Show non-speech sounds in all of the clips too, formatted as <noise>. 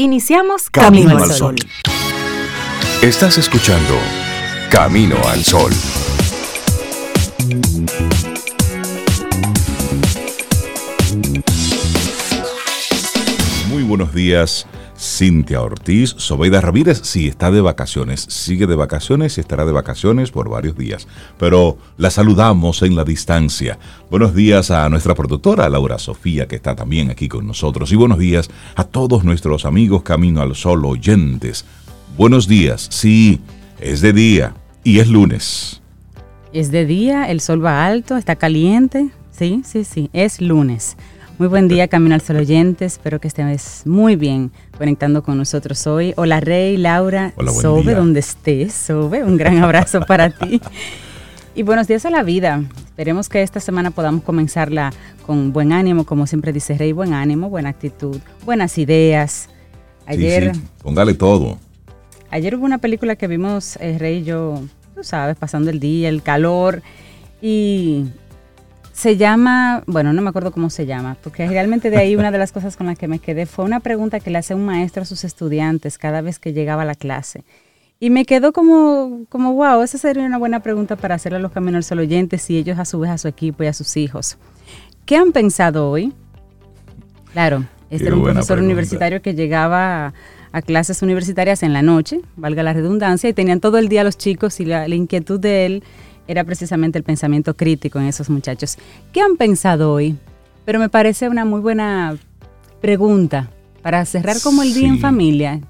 Iniciamos Camino, al Sol. Estás escuchando Camino al Sol. Muy buenos días. Cintia Ortiz, Sobeida Ramírez, sí, está de vacaciones, sigue de vacaciones y estará de vacaciones por varios días, pero la saludamos en la distancia. Buenos días a nuestra productora Laura Sofía, que está también aquí con nosotros, y buenos días a todos nuestros amigos Camino al Sol oyentes. Buenos días, sí, es de día y es lunes. Es de día, el sol va alto, está caliente, sí, sí, sí, es lunes. Muy buen día, Camino al Sol oyentes. Espero que estés muy bien conectando con nosotros hoy. Hola, Rey, Laura, Hola, buen Sobe, día. donde estés, Sobe. Un gran abrazo para ti. <laughs> Y buenos días a la vida. Esperemos que esta semana podamos comenzarla con buen ánimo, como siempre dice Rey, buen ánimo, buena actitud, buenas ideas. Ayer, Sí, sí, póngale todo. Ayer hubo una película que vimos, eh, Rey y yo, tú sabes, pasando el día, el calor, y se llama, bueno, no me acuerdo cómo se llama, porque realmente de ahí una de las cosas con las que me quedé fue una pregunta que le hace un maestro a sus estudiantes cada vez que llegaba a la clase. Y me quedó como, como wow, esa sería una buena pregunta para hacerle a los Caminos al Sol oyentes y ellos a su vez a su equipo y a sus hijos. ¿Qué han pensado hoy? Claro, este Qué era un profesor pregunta. universitario que llegaba a, a clases universitarias en la noche, valga la redundancia, y tenían todo el día los chicos y la, la inquietud de él era precisamente el pensamiento crítico en esos muchachos. ¿Qué han pensado hoy? Pero me parece una muy buena pregunta para cerrar como el día en familia.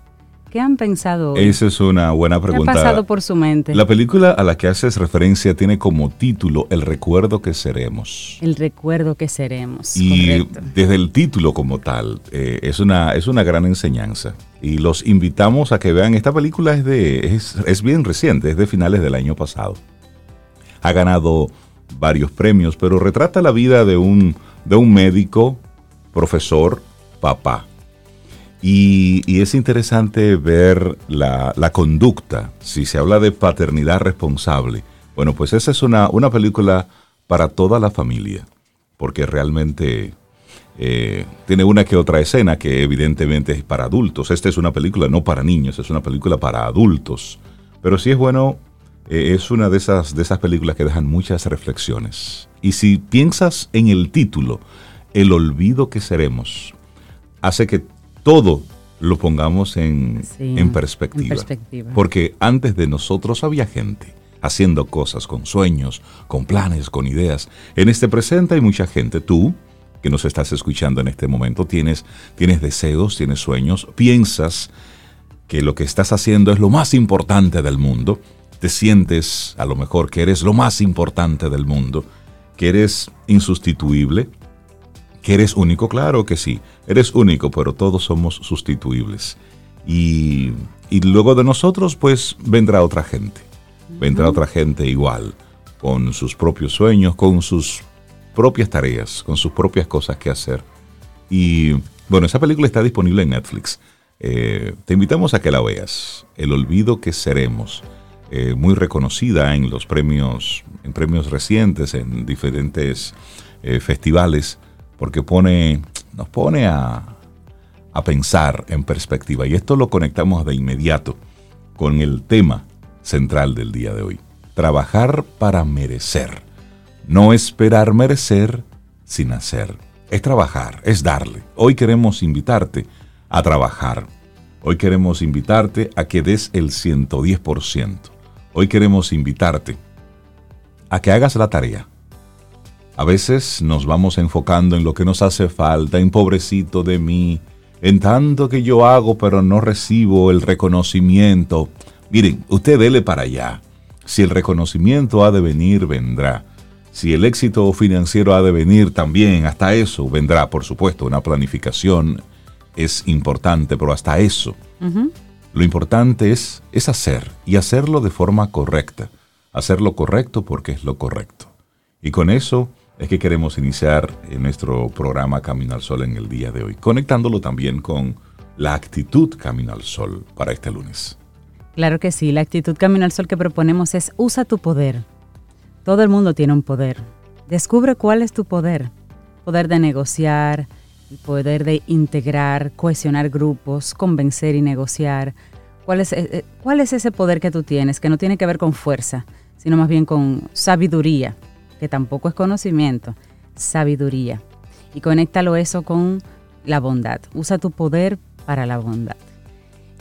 ¿Qué han pensado hoy? Esa es una buena ¿Qué ha pregunta. pasado por su mente? La película a la que haces referencia tiene como título El recuerdo que seremos. El recuerdo que seremos. Y correcto. desde el título como tal, eh, es, una, es una gran enseñanza. Y los invitamos a que vean, esta película es, de, es, es bien reciente, es de finales del año pasado. Ha ganado varios premios, pero retrata la vida de un, de un médico, profesor, papá. Y, y es interesante ver la, la conducta, si se habla de paternidad responsable. Bueno, pues esa es una, una película para toda la familia, porque realmente eh, tiene una que otra escena que evidentemente es para adultos. Esta es una película no para niños, es una película para adultos. Pero sí es bueno, eh, es una de esas, de esas películas que dejan muchas reflexiones. Y si piensas en el título, El olvido que seremos, hace que todo lo pongamos en, Sí, en perspectiva. en perspectiva. Porque antes de nosotros había gente haciendo cosas con sueños, con planes, con ideas. En este presente hay mucha gente. Tú, que nos estás escuchando en este momento, tienes, tienes deseos, tienes sueños, piensas que lo que estás haciendo es lo más importante del mundo. Te sientes a lo mejor que eres lo más importante del mundo, que eres insustituible, que eres único, claro que sí, eres único, pero todos somos sustituibles. Y, y luego de nosotros, pues vendrá otra gente, vendrá otra gente igual, con sus propios sueños, con sus propias tareas, con sus propias cosas que hacer. Y bueno, esa película está disponible en Netflix. Eh, te invitamos a que la veas. El olvido que seremos. Eh, muy reconocida en los premios, en premios recientes, en diferentes eh, festivales, porque pone, nos pone a, a pensar en perspectiva. Y esto lo conectamos de inmediato con el tema central del día de hoy. Trabajar para merecer. No esperar merecer sin hacer. Es trabajar, es darle. Hoy queremos invitarte a trabajar. Hoy queremos invitarte a que des el 110%. Hoy queremos invitarte a que hagas la tarea. A veces nos vamos enfocando en lo que nos hace falta, en pobrecito de mí, en tanto que yo hago pero no recibo el reconocimiento. Miren, usted dele para allá. Si el reconocimiento ha de venir, vendrá. Si el éxito financiero ha de venir también, hasta eso vendrá, por supuesto, una planificación es importante, pero hasta eso. Lo importante es, es hacer y hacerlo de forma correcta. Hacerlo correcto porque es lo correcto. Y con eso es que queremos iniciar en nuestro programa Camino al Sol en el día de hoy, conectándolo también con la actitud Camino al Sol para este lunes. Claro que sí, la actitud Camino al Sol que proponemos es usa tu poder. Todo el mundo tiene un poder. Descubre cuál es tu poder. Poder de negociar, poder de integrar, cohesionar grupos, convencer y negociar. ¿Cuál es, eh, eh, ¿Cuál es ese poder que tú tienes que no tiene que ver con fuerza, sino más bien con sabiduría, que tampoco es conocimiento, sabiduría? Y conéctalo eso con la bondad. Usa tu poder para la bondad.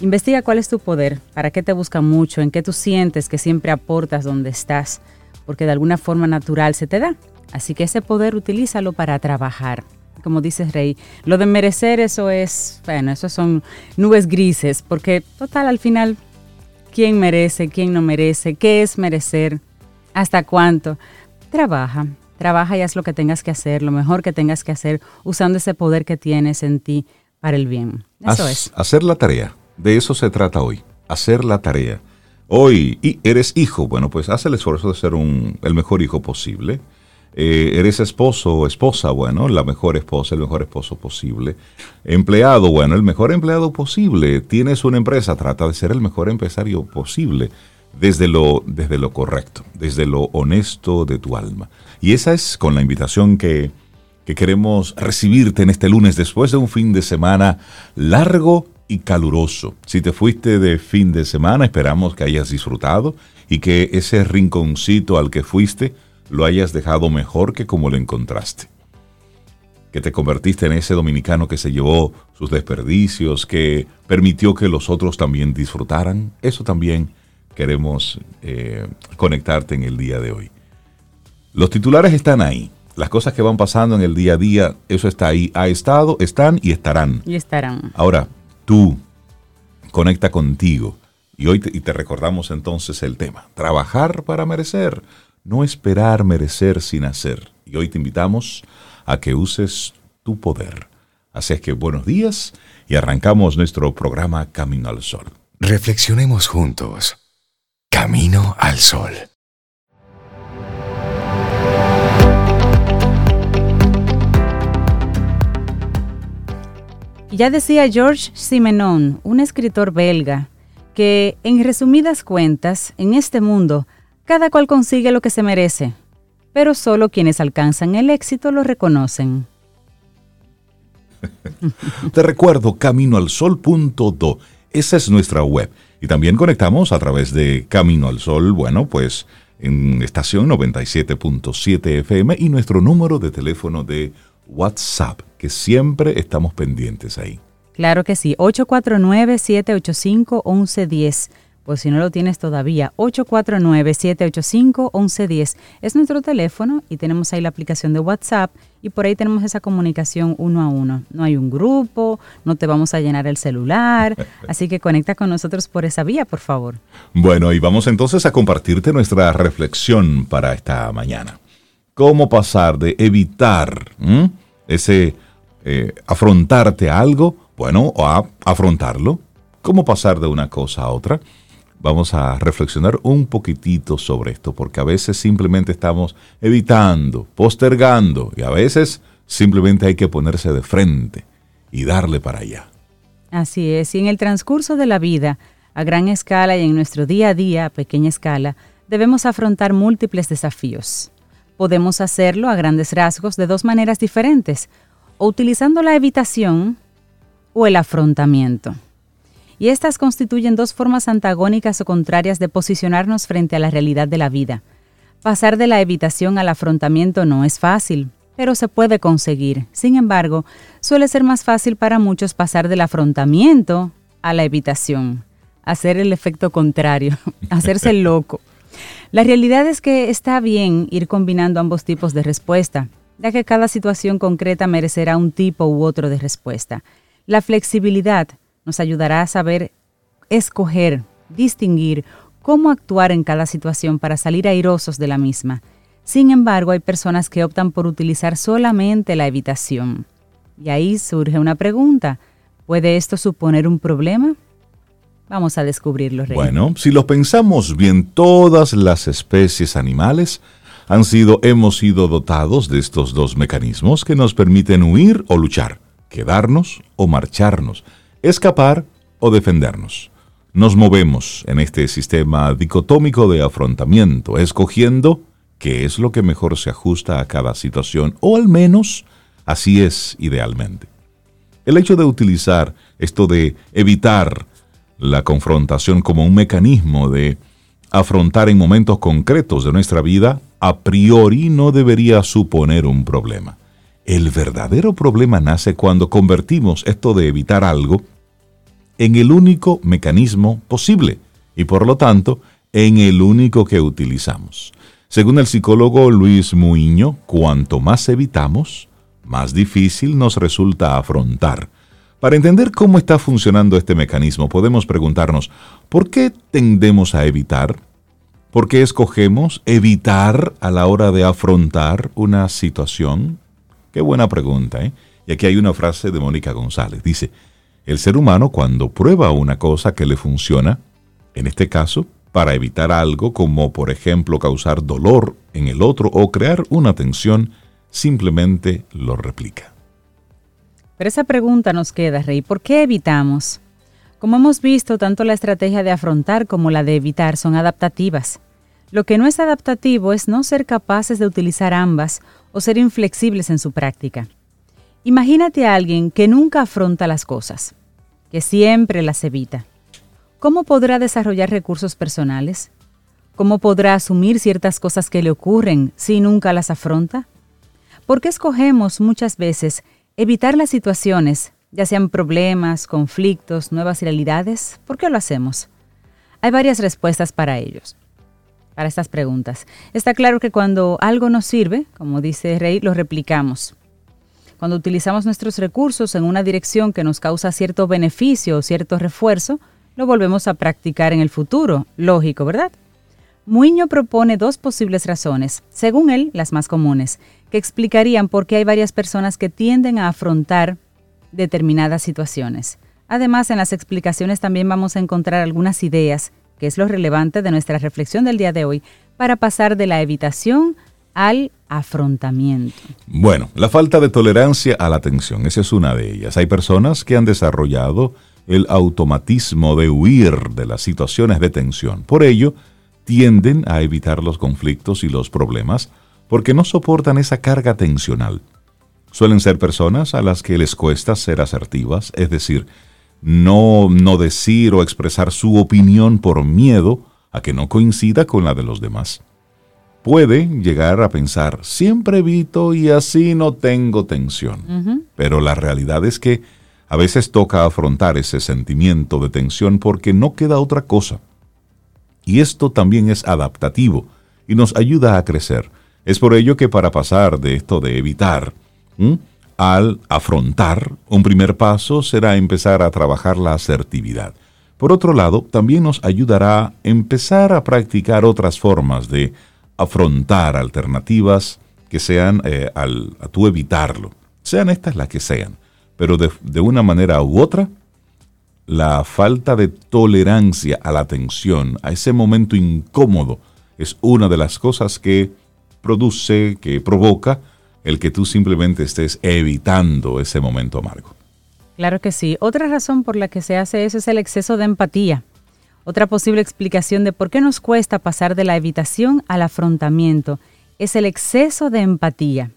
Investiga cuál es tu poder, para qué te busca mucho, en qué tú sientes que siempre aportas donde estás, porque de alguna forma natural se te da. Así que ese poder utilízalo para trabajar. Como dices, Rey, lo de merecer eso es, bueno, eso son nubes grises, porque total al final, ¿quién merece, quién no merece? ¿Qué es merecer? ¿Hasta cuánto? Trabaja, trabaja y haz lo que tengas que hacer, lo mejor que tengas que hacer, usando ese poder que tienes en ti para el bien. Eso es. Hacer la tarea, de eso se trata hoy, hacer la tarea. Hoy y eres hijo, bueno, pues haz el esfuerzo de ser un, el mejor hijo posible eh, eres esposo o esposa, bueno, la mejor esposa, el mejor esposo posible. Empleado, bueno, el mejor empleado posible. Tienes una empresa, trata de ser el mejor empresario posible desde lo, desde lo correcto, desde lo honesto de tu alma. Y esa es con la invitación que, que queremos recibirte en este lunes después de un fin de semana largo y caluroso. Si te fuiste de fin de semana, esperamos que hayas disfrutado y que ese rinconcito al que fuiste, lo hayas dejado mejor que como lo encontraste. Que te convertiste en ese dominicano que se llevó sus desperdicios, que permitió que los otros también disfrutaran. Eso también queremos eh, conectarte en el día de hoy. Los titulares están ahí. Las cosas que van pasando en el día a día, eso está ahí. Ha estado, están y estarán. Y estarán. Ahora, tú, conecta contigo. Y hoy y te recordamos entonces el tema. Trabajar para merecer no esperar merecer sin hacer. Y hoy te invitamos a que uses tu poder. Así es que buenos días y arrancamos nuestro programa Camino al Sol. Reflexionemos juntos. Camino al Sol. Ya decía Georges Simenon, un escritor belga, que en resumidas cuentas, en este mundo, cada cual consigue lo que se merece, pero solo quienes alcanzan el éxito lo reconocen. <laughs> Te recuerdo caminoalsol.do. Esa es nuestra web. Y también conectamos a través de Camino al Sol, bueno, pues en estación 97.7 FM y nuestro número de teléfono de WhatsApp, que siempre estamos pendientes ahí. Claro que sí, 849-785-1110 pues si no lo tienes todavía, 849-785-1110 es nuestro teléfono y tenemos ahí la aplicación de WhatsApp y por ahí tenemos esa comunicación uno a uno. No hay un grupo, no te vamos a llenar el celular, <laughs> así que conecta con nosotros por esa vía, por favor. Bueno, y vamos entonces a compartirte nuestra reflexión para esta mañana. ¿Cómo pasar de evitar ese eh, afrontarte a algo, bueno, o a afrontarlo? ¿Cómo pasar de una cosa a otra? Vamos a reflexionar un poquitito sobre esto, porque a veces simplemente estamos evitando, postergando, y a veces simplemente hay que ponerse de frente y darle para allá. Así es, y en el transcurso de la vida, a gran escala y en nuestro día a día a pequeña escala, debemos afrontar múltiples desafíos. Podemos hacerlo a grandes rasgos de dos maneras diferentes, o utilizando la evitación o el afrontamiento y estas constituyen dos formas antagónicas o contrarias de posicionarnos frente a la realidad de la vida. Pasar de la evitación al afrontamiento no es fácil, pero se puede conseguir. Sin embargo, suele ser más fácil para muchos pasar del afrontamiento a la evitación, hacer el efecto contrario, <laughs> hacerse <laughs> loco. La realidad es que está bien ir combinando ambos tipos de respuesta, ya que cada situación concreta merecerá un tipo u otro de respuesta. La flexibilidad nos ayudará a saber escoger, distinguir cómo actuar en cada situación para salir airosos de la misma. Sin embargo, hay personas que optan por utilizar solamente la evitación. Y ahí surge una pregunta. ¿Puede esto suponer un problema? Vamos a descubrirlo, Rey. Bueno, si lo pensamos bien, todas las especies animales han sido, hemos sido dotados de estos dos mecanismos que nos permiten huir o luchar, quedarnos o marcharnos escapar o defendernos. Nos movemos en este sistema dicotómico de afrontamiento, escogiendo qué es lo que mejor se ajusta a cada situación, o al menos así es idealmente. El hecho de utilizar esto de evitar la confrontación como un mecanismo de afrontar en momentos concretos de nuestra vida, a priori no debería suponer un problema. El verdadero problema nace cuando convertimos esto de evitar algo en el único mecanismo posible y por lo tanto en el único que utilizamos. Según el psicólogo Luis Muiño, cuanto más evitamos, más difícil nos resulta afrontar. Para entender cómo está funcionando este mecanismo, podemos preguntarnos, ¿por qué tendemos a evitar? ¿Por qué escogemos evitar a la hora de afrontar una situación? Qué buena pregunta, ¿eh? Y aquí hay una frase de Mónica González. Dice, el ser humano cuando prueba una cosa que le funciona, en este caso, para evitar algo como por ejemplo causar dolor en el otro o crear una tensión, simplemente lo replica. Pero esa pregunta nos queda, Rey, ¿por qué evitamos? Como hemos visto, tanto la estrategia de afrontar como la de evitar son adaptativas. Lo que no es adaptativo es no ser capaces de utilizar ambas o ser inflexibles en su práctica. Imagínate a alguien que nunca afronta las cosas que siempre las evita. ¿Cómo podrá desarrollar recursos personales? ¿Cómo podrá asumir ciertas cosas que le ocurren si nunca las afronta? ¿Por qué escogemos muchas veces evitar las situaciones, ya sean problemas, conflictos, nuevas realidades? ¿Por qué lo hacemos? Hay varias respuestas para ellos, para estas preguntas. Está claro que cuando algo nos sirve, como dice Rey, lo replicamos. Cuando utilizamos nuestros recursos en una dirección que nos causa cierto beneficio o cierto refuerzo, lo volvemos a practicar en el futuro. Lógico, ¿verdad? Muño propone dos posibles razones, según él las más comunes, que explicarían por qué hay varias personas que tienden a afrontar determinadas situaciones. Además, en las explicaciones también vamos a encontrar algunas ideas, que es lo relevante de nuestra reflexión del día de hoy, para pasar de la evitación al afrontamiento. Bueno, la falta de tolerancia a la tensión, esa es una de ellas. Hay personas que han desarrollado el automatismo de huir de las situaciones de tensión. Por ello, tienden a evitar los conflictos y los problemas porque no soportan esa carga tensional. Suelen ser personas a las que les cuesta ser asertivas, es decir, no, no decir o expresar su opinión por miedo a que no coincida con la de los demás puede llegar a pensar, siempre evito y así no tengo tensión. Pero la realidad es que a veces toca afrontar ese sentimiento de tensión porque no queda otra cosa. Y esto también es adaptativo y nos ayuda a crecer. Es por ello que para pasar de esto de evitar al afrontar, un primer paso será empezar a trabajar la asertividad. Por otro lado, también nos ayudará a empezar a practicar otras formas de afrontar alternativas que sean eh, al, a tú evitarlo, sean estas las que sean, pero de, de una manera u otra, la falta de tolerancia a la tensión, a ese momento incómodo, es una de las cosas que produce, que provoca el que tú simplemente estés evitando ese momento amargo. Claro que sí. Otra razón por la que se hace eso es el exceso de empatía. Otra posible explicación de por qué nos cuesta pasar de la evitación al afrontamiento es el exceso de empatía.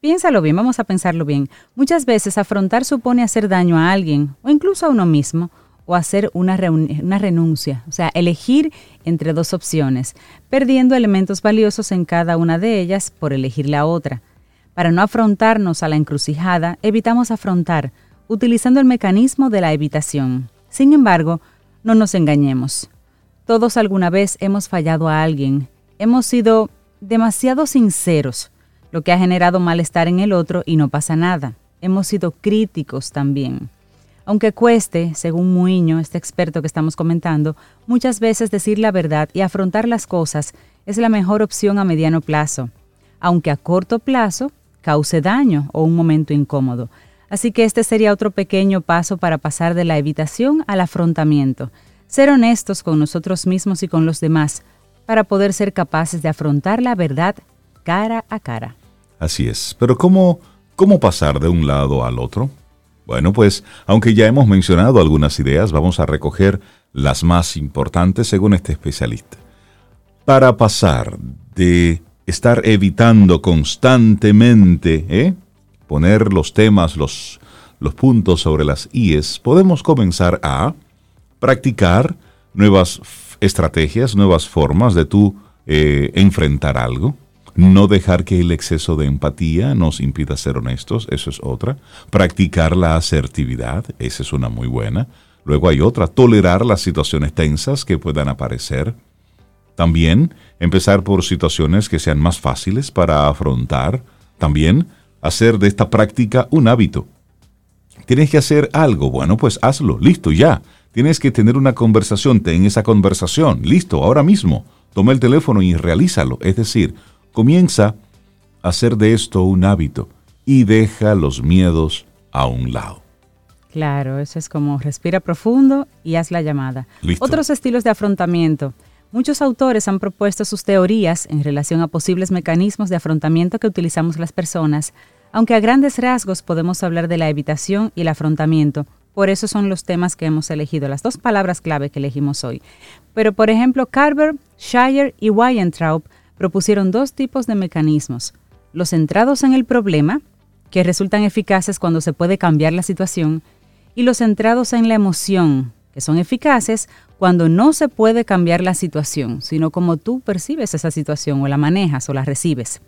Piénsalo bien, vamos a pensarlo bien. Muchas veces afrontar supone hacer daño a alguien o incluso a uno mismo o hacer una, renuncia, o sea, elegir entre dos opciones, perdiendo elementos valiosos en cada una de ellas por elegir la otra. Para no afrontarnos a la encrucijada, evitamos afrontar, utilizando el mecanismo de la evitación. Sin embargo, no nos engañemos. Todos alguna vez hemos fallado a alguien. Hemos sido demasiado sinceros, lo que ha generado malestar en el otro y no pasa nada. Hemos sido críticos también. Aunque cueste, según Muiño, este experto que estamos comentando, muchas veces decir la verdad y afrontar las cosas es la mejor opción a mediano plazo, aunque a corto plazo cause daño o un momento incómodo. Así que este sería otro pequeño paso para pasar de la evitación al afrontamiento. Ser honestos con nosotros mismos y con los demás para poder ser capaces de afrontar la verdad cara a cara. Así es. Pero ¿cómo, cómo pasar de un lado al otro? Bueno, pues aunque ya hemos mencionado algunas ideas, vamos a recoger las más importantes según este especialista. Para pasar de estar evitando constantemente, ¿eh? poner los temas, los, los puntos sobre las IES, podemos comenzar a practicar nuevas estrategias, nuevas formas de tú eh, enfrentar algo. No dejar que el exceso de empatía nos impida ser honestos, eso es otra. Practicar la asertividad, esa es una muy buena. Luego hay otra, tolerar las situaciones tensas que puedan aparecer. También empezar por situaciones que sean más fáciles para afrontar. También hacer de esta práctica un hábito. Tienes que hacer algo, bueno, pues hazlo, listo, ya. Tienes que tener una conversación, ten esa conversación, listo, ahora mismo. Toma el teléfono y realízalo. Es decir, comienza a hacer de esto un hábito y deja los miedos a un lado. Claro, eso es como respira profundo y haz la llamada. Otros estilos de afrontamiento. Muchos autores han propuesto sus teorías en relación a posibles mecanismos de afrontamiento que utilizamos las personas, aunque a grandes rasgos podemos hablar de la evitación y el afrontamiento. Por eso son los temas que hemos elegido, las dos palabras clave que elegimos hoy. Pero, por ejemplo, Carver, Shire y Weintraub propusieron dos tipos de mecanismos. Los centrados en el problema, que resultan eficaces cuando se puede cambiar la situación, y los centrados en la emoción, que son eficaces cuando no se puede cambiar la situación, sino como tú percibes esa situación o la manejas o la recibes.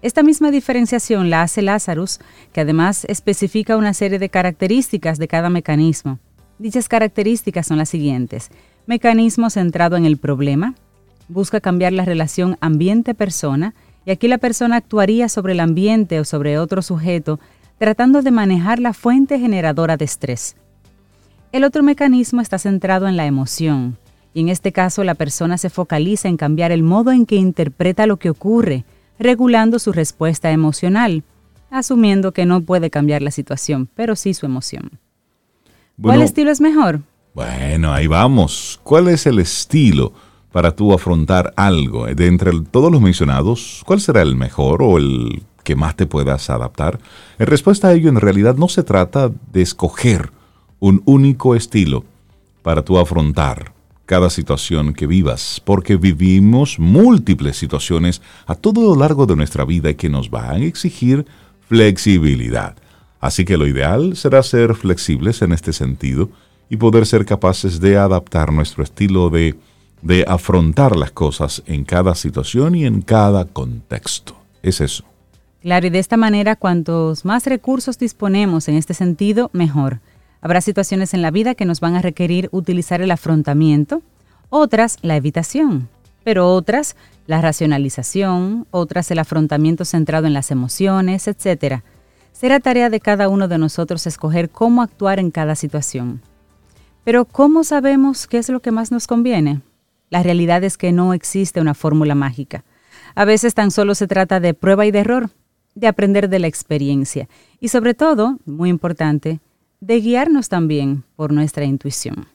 Esta misma diferenciación la hace Lazarus, que además especifica una serie de características de cada mecanismo. Dichas características son las siguientes. Mecanismo centrado en el problema, busca cambiar la relación ambiente-persona, y aquí la persona actuaría sobre el ambiente o sobre otro sujeto tratando de manejar la fuente generadora de estrés. El otro mecanismo está centrado en la emoción, y en este caso la persona se focaliza en cambiar el modo en que interpreta lo que ocurre, regulando su respuesta emocional, asumiendo que no puede cambiar la situación, pero sí su emoción. ¿Cuál estilo es mejor? Bueno, ahí vamos. ¿Cuál es el estilo para tú afrontar algo? De entre todos los mencionados, ¿cuál será el mejor o el que más te puedas adaptar. En respuesta a ello, en realidad no se trata de escoger un único estilo para tú afrontar cada situación que vivas, porque vivimos múltiples situaciones a todo lo largo de nuestra vida que nos van a exigir flexibilidad. Así que lo ideal será ser flexibles en este sentido y poder ser capaces de adaptar nuestro estilo de, de afrontar las cosas en cada situación y en cada contexto. Es eso. Claro, y de esta manera, cuantos más recursos disponemos en este sentido, mejor. Habrá situaciones en la vida que nos van a requerir utilizar el afrontamiento, otras la evitación, pero otras la racionalización, otras el afrontamiento centrado en las emociones, etc. Será tarea de cada uno de nosotros escoger cómo actuar en cada situación. Pero ¿cómo sabemos qué es lo que más nos conviene? La realidad es que no existe una fórmula mágica. A veces tan solo se trata de prueba y de error, de aprender de la experiencia y sobre todo, muy importante, de guiarnos también por nuestra intuición.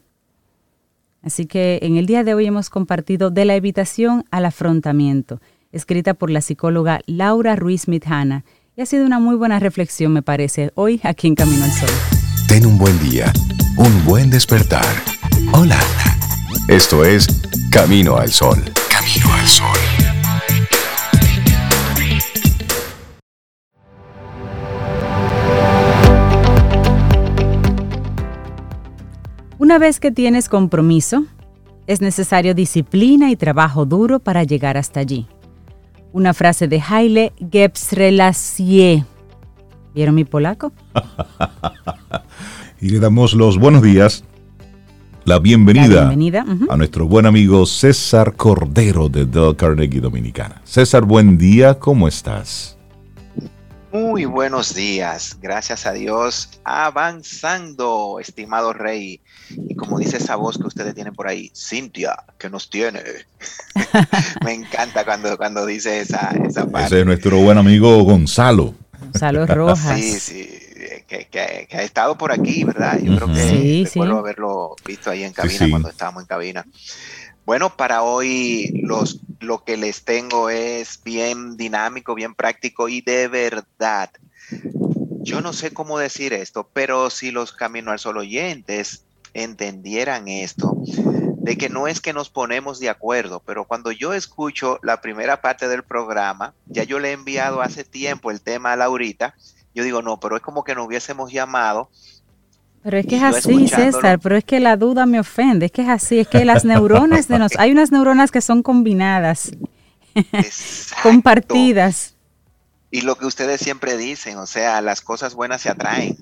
Así que en el día de hoy hemos compartido De la evitación al afrontamiento, escrita por la psicóloga Laura Ruiz Midhana, y ha sido una muy buena reflexión, me parece, hoy aquí en Camino al Sol. Ten un buen día, un buen despertar. Hola. Esto es Camino al Sol. Camino al Sol. Una vez que tienes compromiso, es necesario disciplina y trabajo duro para llegar hasta allí. Una frase de Haile Gebrselassie. ¿Vieron mi polaco? <laughs> y le damos los buenos días, la bienvenida, a nuestro buen amigo César Cordero de Del Carnegie Dominicana. César, buen día, ¿cómo estás? Muy buenos días, gracias a Dios, avanzando, estimado rey. Y como dice esa voz que ustedes tienen por ahí, Cintia, que nos tiene. <laughs> Me encanta cuando, cuando dice esa, esa parte. Ese es nuestro buen amigo Gonzalo. Gonzalo <laughs> Rojas. Sí, sí, que, ha estado por aquí, ¿verdad? Yo creo que sí, recuerdo haberlo visto ahí en cabina cuando estábamos en cabina. Bueno, para hoy los, lo que les tengo es bien dinámico, bien práctico y de verdad. Yo no sé cómo decir esto, pero si los Camino al Sol oyentes entendieran esto, de que no es que nos ponemos de acuerdo, pero cuando yo escucho la primera parte del programa, ya yo le he enviado hace tiempo el tema a Laurita, yo digo, no, pero es como que nos hubiésemos llamado pero es que es así, César, pero es que la duda me ofende, es que es así, es que las <laughs> neuronas de nos, hay unas neuronas que son combinadas, compartidas. Y lo que ustedes siempre dicen, o sea, las cosas buenas se atraen,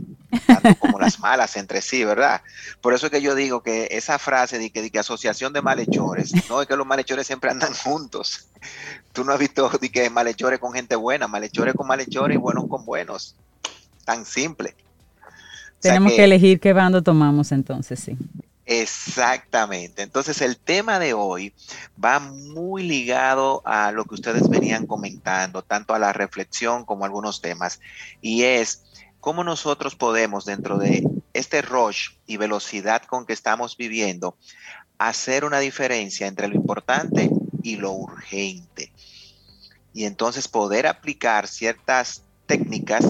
tanto como las malas entre sí, ¿verdad? Por eso es que yo digo que esa frase de que, de que asociación de malhechores, no es que los malhechores siempre andan juntos. Tú no has visto de que malhechores con gente buena, malhechores con malhechores y buenos con buenos. Tan simple. Tenemos que, elegir qué bando tomamos entonces, sí. Exactamente. Entonces el tema de hoy va muy ligado a lo que ustedes venían comentando, tanto a la reflexión como a algunos temas, y es cómo nosotros podemos dentro de este rush y velocidad con que estamos viviendo hacer una diferencia entre lo importante y lo urgente. Y entonces poder aplicar ciertas técnicas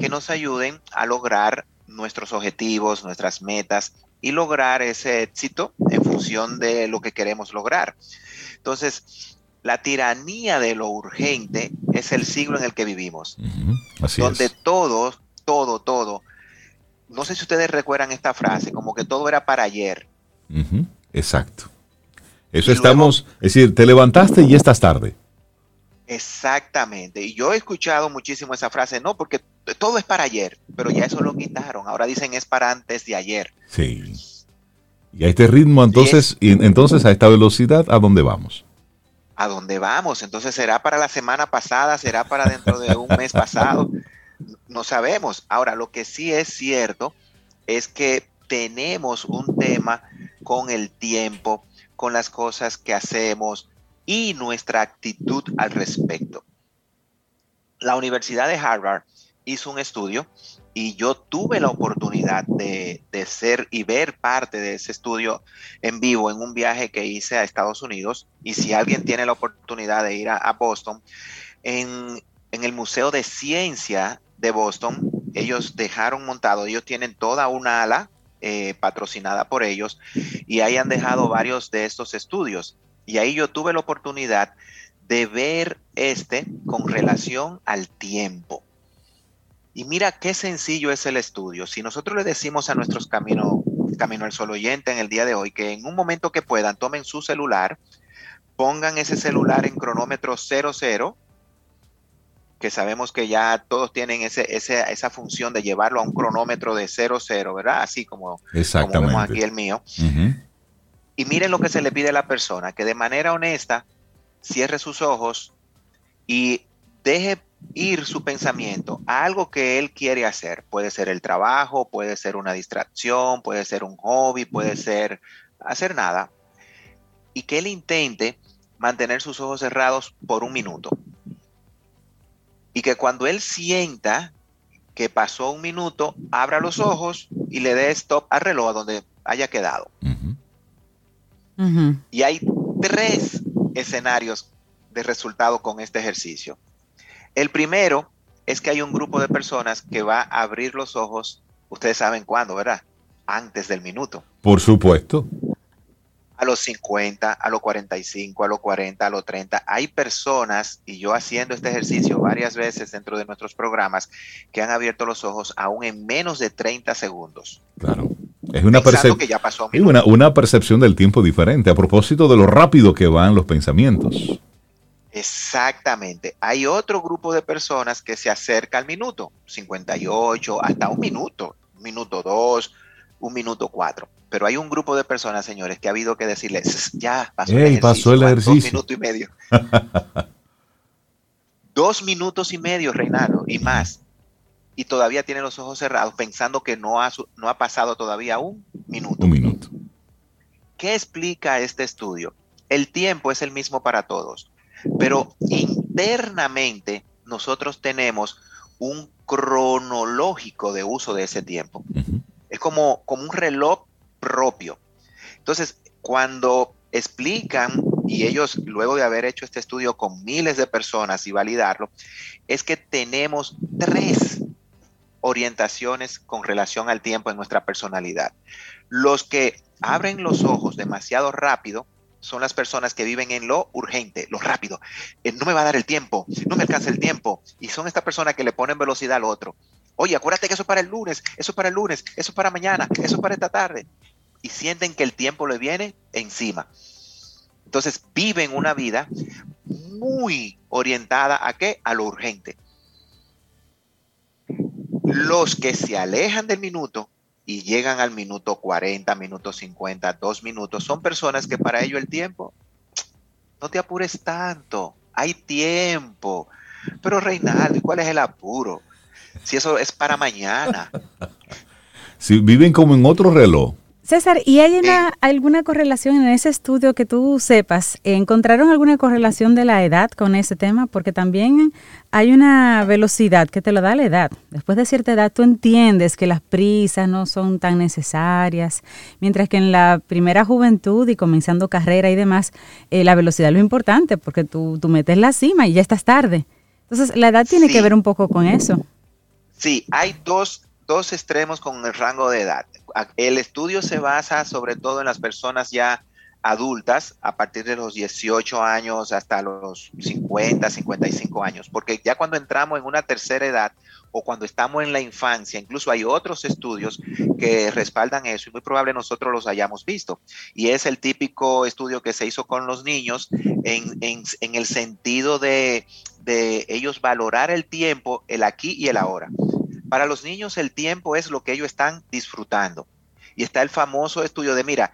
que nos ayuden a lograr nuestros objetivos, nuestras metas y lograr ese éxito en función de lo que queremos lograr. Entonces, la tiranía de lo urgente es el siglo en el que vivimos, donde todo, todo, todo, no sé si ustedes recuerdan esta frase, como que todo era para ayer. Exacto. Eso estamos, es decir, te levantaste y ya estás tarde. Exactamente. Y yo he escuchado muchísimo esa frase, no, porque todo es para ayer, pero ya eso lo quitaron. Ahora dicen es para antes de ayer. Sí. Y a este ritmo, entonces, y entonces a esta velocidad, ¿a dónde vamos? ¿A dónde vamos? Entonces, ¿será para la semana pasada? ¿Será para dentro de un mes pasado? No sabemos. Ahora, lo que sí es cierto es que tenemos un tema con el tiempo, con las cosas que hacemos, y nuestra actitud al respecto. La Universidad de Harvard hizo un estudio y yo tuve la oportunidad de, ser y ver parte de ese estudio en vivo en un viaje que hice a Estados Unidos. Y si alguien tiene la oportunidad de ir a, Boston, en, el Museo de Ciencia de Boston, ellos dejaron montado, ellos tienen toda una ala eh, patrocinada por ellos y ahí han dejado varios de estos estudios. Y ahí yo tuve la oportunidad de ver este con relación al tiempo. Y mira qué sencillo es el estudio. Si nosotros le decimos a nuestros camino, camino al sol oyente en el día de hoy que en un momento que puedan tomen su celular, pongan ese celular en cronómetro 00, que sabemos que ya todos tienen ese, esa función de llevarlo a un cronómetro de 00, ¿verdad? Así como, como vemos aquí el mío. Y miren lo que se le pide a la persona, que de manera honesta cierre sus ojos y deje ir su pensamiento a algo que él quiere hacer. Puede ser el trabajo, puede ser una distracción, puede ser un hobby, puede ser hacer nada. Y que él intente mantener sus ojos cerrados por un minuto. Y que cuando él sienta que pasó un minuto, abra los ojos y le dé stop al reloj a donde haya quedado. Y hay tres escenarios de resultado con este ejercicio. El primero es que hay un grupo de personas que va a abrir los ojos, ustedes saben cuándo, ¿verdad? Antes del minuto. Por supuesto. A los 50, a los 45, a los 40, a los 30. Hay personas, y yo haciendo este ejercicio varias veces dentro de nuestros programas, que han abierto los ojos aún en menos de 30 segundos. Claro. Es una, una, una percepción del tiempo diferente a propósito de lo rápido que van los pensamientos. Exactamente. Hay otro grupo de personas que se acerca al minuto, 58, hasta un minuto, un minuto dos, un minuto cuatro. Pero hay un grupo de personas, señores, que ha habido que decirles, ya pasó el ejercicio. Pasó el ejercicio. Dos minutos y medio. <laughs> dos minutos y medio, Reinaldo, y más y todavía tiene los ojos cerrados pensando que no ha, no ha pasado todavía un minuto. Un minuto. ¿Qué explica este estudio? El tiempo es el mismo para todos, pero internamente nosotros tenemos un cronológico de uso de ese tiempo. Es como, como un reloj propio. Entonces, cuando explican, y ellos luego de haber hecho este estudio con miles de personas y validarlo, es que tenemos tres orientaciones con relación al tiempo en nuestra personalidad. Los que abren los ojos demasiado rápido son las personas que viven en lo urgente, lo rápido. Eh, no me va a dar el tiempo, no me alcanza el tiempo. Y son estas personas que le ponen velocidad al otro. Oye, acuérdate que eso es para el lunes, eso es para el lunes, eso es para mañana, eso es para esta tarde. Y sienten que el tiempo le viene encima. Entonces viven una vida muy orientada a qué? A lo urgente. Los que se alejan del minuto y llegan al minuto 40, minuto 50, dos minutos, son personas que para ello el tiempo, no te apures tanto, hay tiempo. Pero Reinaldo, ¿cuál es el apuro? Si eso es para mañana. <laughs> Si viven como en otro reloj. César, ¿y hay alguna correlación en ese estudio que tú sepas? ¿Encontraron alguna correlación de la edad con ese tema? Porque también hay una velocidad que te lo da la edad. Después de cierta edad tú entiendes que las prisas no son tan necesarias, mientras que en la primera juventud y comenzando carrera y demás, eh, la velocidad es lo importante porque tú, tú metes la cima y ya estás tarde. Entonces, la edad tiene que ver un poco con eso. Sí, hay dos, dos extremos con el rango de edad el estudio se basa sobre todo en las personas ya adultas a partir de los 18 años hasta los 50, 55 años, porque ya cuando entramos en una tercera edad o cuando estamos en la infancia, incluso hay otros estudios que respaldan eso y muy probable nosotros los hayamos visto. Y es el típico estudio que se hizo con los niños en, en el sentido de, de ellos valorar el tiempo, el aquí y el ahora. Para los niños el tiempo es lo que ellos están disfrutando. Y está el famoso estudio de, mira,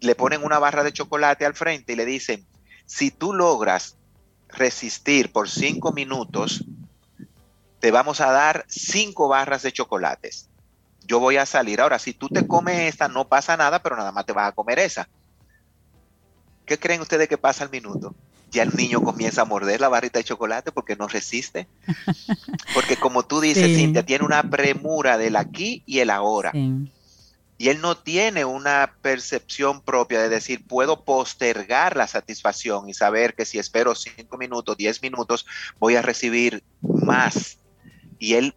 le ponen una barra de chocolate al frente y le dicen, si tú logras resistir por cinco minutos, te vamos a dar cinco barras de chocolates. Yo voy a salir. Ahora, si tú te comes esta, no pasa nada, pero nada más te vas a comer esa. ¿Qué creen ustedes que pasa al minuto? Ya el niño comienza a morder la barrita de chocolate porque no resiste. <laughs> Porque como tú dices, Cintia, tiene una premura del aquí y el ahora. Y él no tiene una percepción propia de decir, puedo postergar la satisfacción y saber que si espero cinco minutos, diez minutos, voy a recibir más. Y él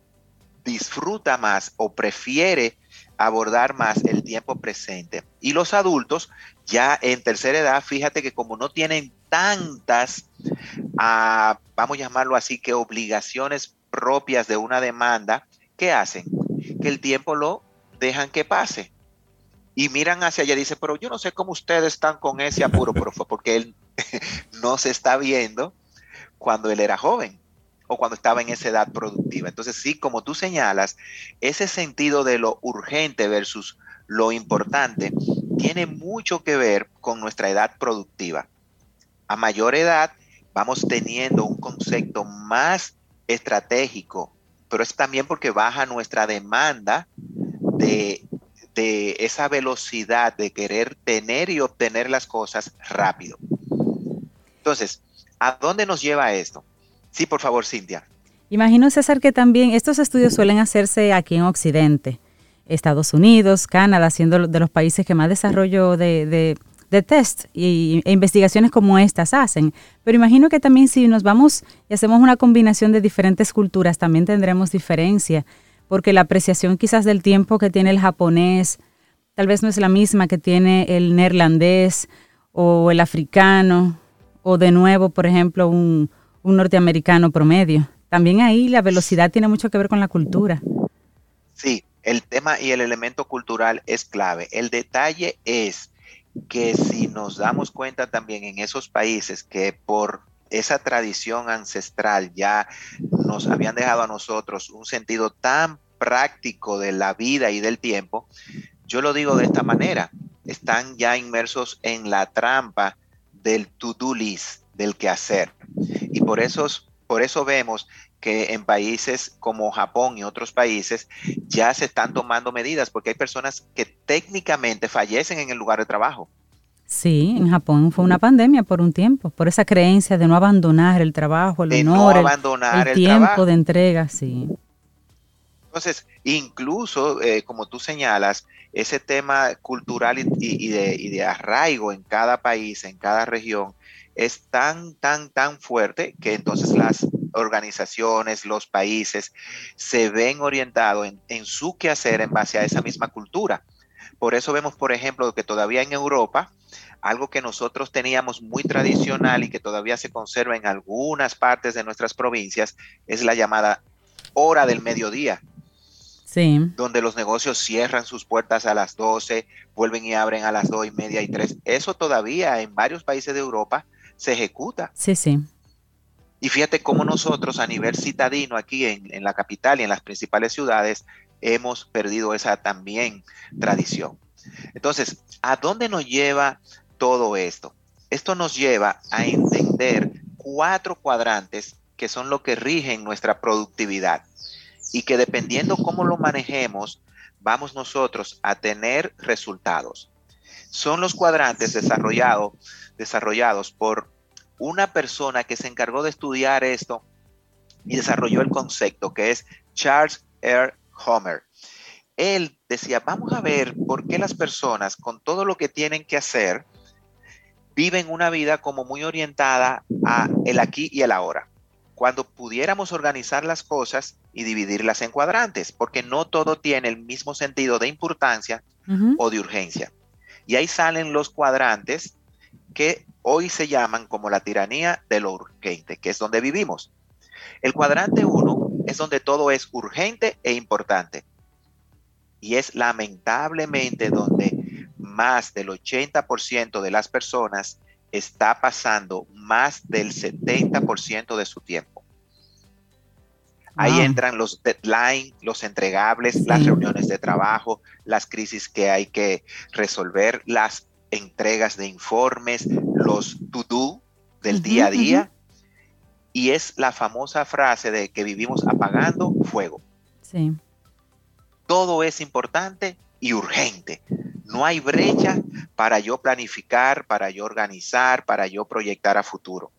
disfruta más o prefiere abordar más el tiempo presente. Y los adultos, ya en tercera edad, fíjate que como no tienen tantas, vamos a llamarlo así, que obligaciones propias de una demanda, ¿qué hacen? Que el tiempo lo dejan que pase. Y miran hacia allá y dicen, pero yo no sé cómo ustedes están con ese apuro, profe, porque él <laughs> no se está viendo cuando él era joven o cuando estaba en esa edad productiva. Entonces, sí, como tú señalas, ese sentido de lo urgente versus lo importante tiene mucho que ver con nuestra edad productiva a mayor edad vamos teniendo un concepto más estratégico, pero es también porque baja nuestra demanda de, esa velocidad de querer tener y obtener las cosas rápido. Entonces, ¿a dónde nos lleva esto? Sí, por favor, Cintia. Imagino, César, que también estos estudios suelen hacerse aquí en Occidente, Estados Unidos, Canadá, siendo de los países que más desarrollo de de test y, e investigaciones como estas hacen. Pero imagino que también si nos vamos y hacemos una combinación de diferentes culturas, también tendremos diferencia, porque la apreciación quizás del tiempo que tiene el japonés tal vez no es la misma que tiene el neerlandés o el africano o de nuevo, por ejemplo, un, un norteamericano promedio. También ahí la velocidad tiene mucho que ver con la cultura. Sí, el tema y el elemento cultural es clave. El detalle es que si nos damos cuenta también en esos países que por esa tradición ancestral ya nos habían dejado a nosotros un sentido tan práctico de la vida y del tiempo, yo lo digo de esta manera, están ya inmersos en la trampa del to-do list, del quehacer. Y por eso, por eso vemos que en países como Japón y otros países ya se están tomando medidas porque hay personas que técnicamente fallecen en el lugar de trabajo. Sí, en Japón fue una pandemia por un tiempo, por esa creencia de no abandonar el trabajo, el honor, el, tiempo de entrega, sí. Entonces, incluso, eh, como tú señalas, ese tema cultural y, de, y, de, arraigo en cada país, en cada región, es tan, tan, tan fuerte que entonces las organizaciones, los países, se ven orientados en, su quehacer en base a esa misma cultura. Por eso vemos, por ejemplo, que todavía en Europa, algo que nosotros teníamos muy tradicional y que todavía se conserva en algunas partes de nuestras provincias, es la llamada hora del mediodía. donde los negocios cierran sus puertas a las 12, vuelven y abren a las 2 y media y 3. Eso todavía en varios países de Europa se ejecuta. Sí, sí. Y fíjate cómo nosotros a nivel citadino aquí en, en la capital y en las principales ciudades hemos perdido esa también tradición. Entonces, ¿a dónde nos lleva todo esto? Esto nos lleva a entender cuatro cuadrantes que son lo que rigen nuestra productividad y que dependiendo cómo lo manejemos, vamos nosotros a tener resultados. Son los cuadrantes desarrollados, desarrollados por una persona que se encargó de estudiar esto y desarrolló el concepto, que es Charles R. Homer. Él decía, vamos a ver por qué las personas con todo lo que tienen que hacer viven una vida como muy orientada a el aquí y el ahora cuando pudiéramos organizar las cosas y dividirlas en cuadrantes, porque no todo tiene el mismo sentido de importancia o de urgencia. Y ahí salen los cuadrantes que hoy se llaman como la tiranía de lo urgente, que es donde vivimos. El cuadrante 1 es donde todo es urgente e importante. Y es lamentablemente donde más del 80% de las personas está pasando más del 70% de su tiempo. Ahí entran los deadlines, los entregables, las reuniones de trabajo, las crisis que hay que resolver, las entregas de informes, los to-do del día a día. Y es la famosa frase de que vivimos apagando fuego. Sí. Todo es importante y urgente. No hay brecha para yo planificar, para yo organizar, para yo proyectar a futuro.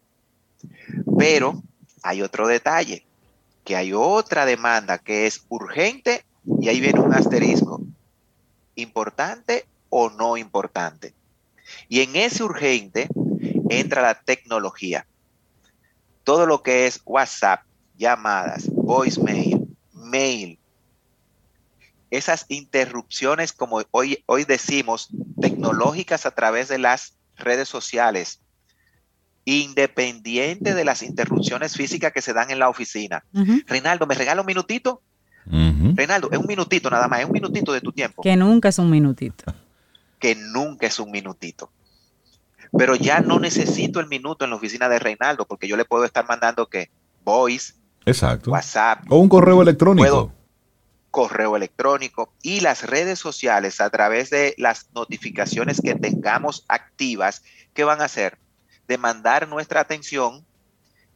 Pero hay otro detalle, que hay otra demanda que es urgente y ahí viene un asterisco. ¿Importante o no importante? Y en ese urgente entra la tecnología. Todo lo que es WhatsApp, llamadas, voicemail, mail, esas interrupciones, como hoy, hoy decimos, tecnológicas a través de las redes sociales, independiente de las interrupciones físicas que se dan en la oficina. Reinaldo, ¿me regala un minutito? Reinaldo, es un minutito nada más, es un minutito de tu tiempo. Que nunca es un minutito. Que nunca es un minutito. Pero ya no necesito el minuto en la oficina de Reinaldo, porque yo le puedo estar mandando que voice, Exacto. WhatsApp. O un correo electrónico correo electrónico y las redes sociales a través de las notificaciones que tengamos activas, ¿qué van a hacer? Demandar nuestra atención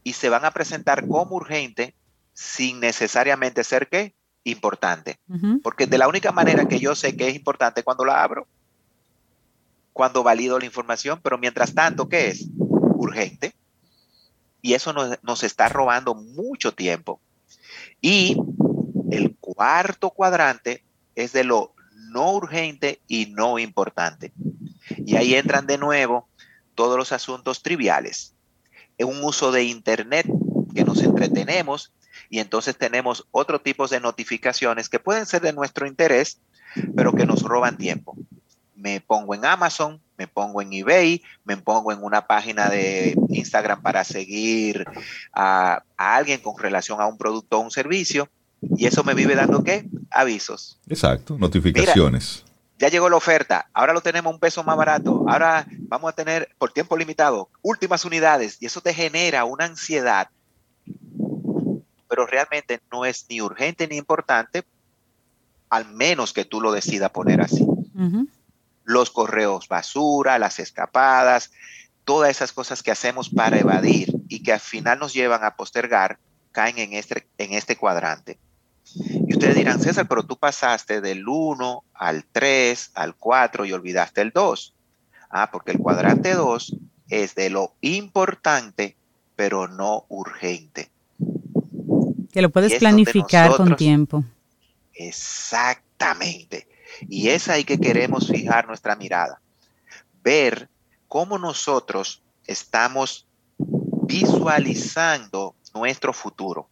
y se van a presentar como urgente sin necesariamente ser qué? Importante. Porque de la única manera que yo sé que es importante cuando la abro, cuando valido la información, pero mientras tanto, ¿qué es? Urgente. Y eso nos, nos está robando mucho tiempo. Y el cuarto cuadrante es de lo no urgente y no importante. Y ahí entran de nuevo todos los asuntos triviales. Es un uso de Internet que nos entretenemos y entonces tenemos otro tipo de notificaciones que pueden ser de nuestro interés, pero que nos roban tiempo. Me pongo en Amazon, me pongo en eBay, me pongo en una página de Instagram para seguir a, a alguien con relación a un producto o un servicio y eso me vive dando qué? Avisos. Exacto, notificaciones. ya llegó la oferta, ahora lo tenemos un peso más barato, ahora vamos a tener por tiempo limitado últimas unidades y eso te genera una ansiedad, pero realmente no es ni urgente ni importante, al menos que tú lo decidas poner así. Los correos basura, las escapadas, todas esas cosas que hacemos para evadir y que al final nos llevan a postergar, caen en este, en este cuadrante. Y ustedes dirán, César, pero tú pasaste del 1 al 3, al 4 y olvidaste el 2. Ah, porque el cuadrante 2 es de lo importante, pero no urgente. Que lo puedes planificar con tiempo. Exactamente. Y es ahí que queremos fijar nuestra mirada. Ver cómo nosotros estamos visualizando nuestro futuro.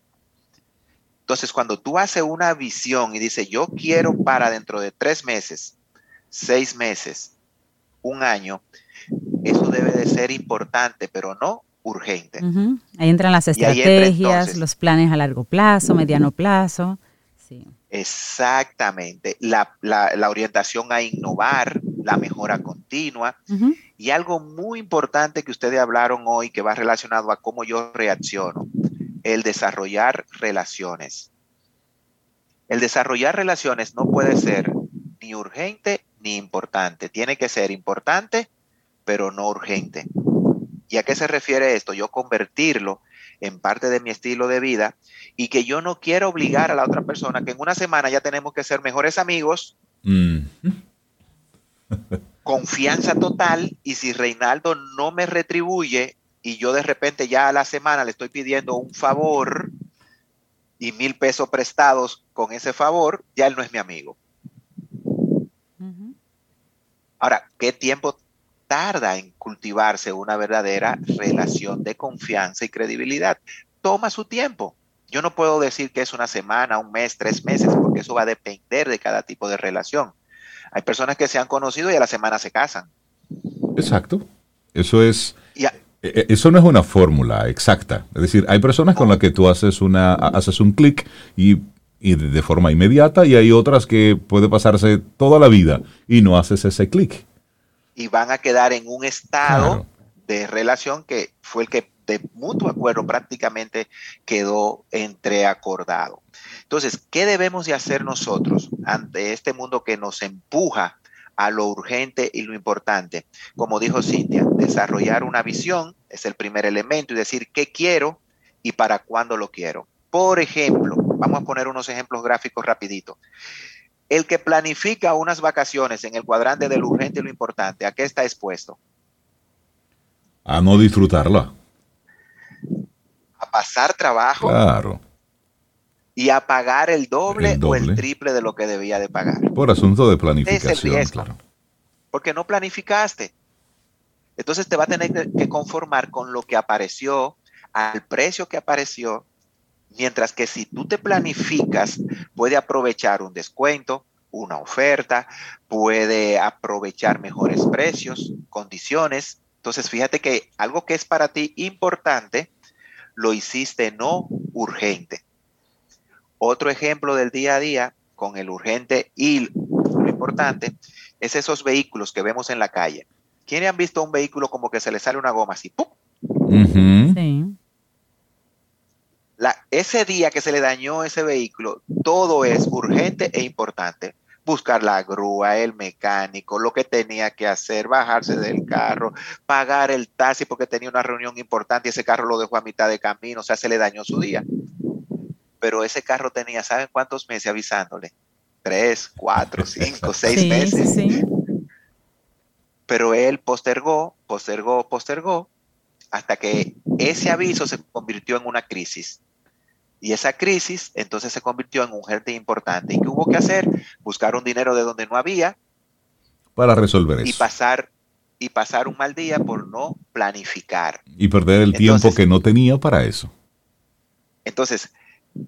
Entonces, cuando tú haces una visión y dices, yo quiero para dentro de tres meses, seis meses, un año, eso debe de ser importante, pero no urgente. Ahí entran las estrategias, los planes a largo plazo, mediano plazo. Sí. Exactamente. La, orientación a innovar, la mejora continua. Y algo muy importante que ustedes hablaron hoy que va relacionado a cómo yo reacciono, el desarrollar relaciones. El desarrollar relaciones no puede ser ni urgente ni importante. Tiene que ser importante, pero no urgente. ¿Y a qué se refiere esto? Yo convertirlo en parte de mi estilo de vida y que yo no quiero obligar a la otra persona que en una semana ya tenemos que ser mejores amigos. <laughs> confianza total y si Reinaldo no me retribuye y yo de repente ya a la semana le estoy pidiendo un favor y mil pesos prestados con ese favor, ya él no es mi amigo. Ahora, ¿qué tiempo tarda en cultivarse una verdadera relación de confianza y credibilidad. Toma su tiempo. Yo no puedo decir que es una semana, un mes, tres meses, porque eso va a depender de cada tipo de relación. Hay personas que se han conocido y a la semana se casan. Exacto. Eso es... E, e, eso no es una fórmula exacta. Es decir, hay personas con las que tú haces, una, haces un clic y, de forma inmediata y hay otras que puede pasarse toda la vida y no haces ese clic y van a quedar en un estado de relación que fue el que de mutuo acuerdo prácticamente quedó entreacordado. Entonces, ¿qué debemos de hacer nosotros ante este mundo que nos empuja a lo urgente y lo importante? Como dijo Cintia, desarrollar una visión es el primer elemento y decir qué quiero y para cuándo lo quiero. Por ejemplo, vamos a poner unos ejemplos gráficos rapidito. El que planifica unas vacaciones en el cuadrante de lo urgente y lo importante, ¿a qué está expuesto? A no disfrutarla. A pasar trabajo. Claro. Y a pagar el doble, o el triple de lo que debía de pagar. Por asunto de planificación, claro. Porque no planificaste. Entonces te va a tener que conformar con lo que apareció, al precio que apareció Mientras que si tú te planificas, puede aprovechar un descuento, una oferta, puede aprovechar mejores precios, condiciones. Entonces, fíjate que algo que es para ti importante, lo hiciste no urgente. Otro ejemplo del día a día con el urgente y lo importante es esos vehículos que vemos en la calle. ¿Quiénes han visto un vehículo como que se le sale una goma así? ¡pum! Sí ese día que se le dañó ese vehículo, todo es urgente e importante. Buscar la grúa, el mecánico, lo que tenía que hacer, bajarse del carro, pagar el taxi porque tenía una reunión importante y ese carro lo dejó a mitad de camino, o sea, se le dañó su día. Pero ese carro tenía, ¿saben cuántos meses avisándole? Tres, cuatro, cinco, <laughs> seis meses. Pero él postergó, postergó, postergó, hasta que ese aviso se convirtió en una crisis. Y esa crisis entonces se convirtió en un gente importante. ¿Y qué hubo que hacer? Buscar un dinero de donde no había. Para resolver eso. Y pasar, y pasar un mal día por no planificar. Y perder el tiempo que no tenía para eso. Entonces,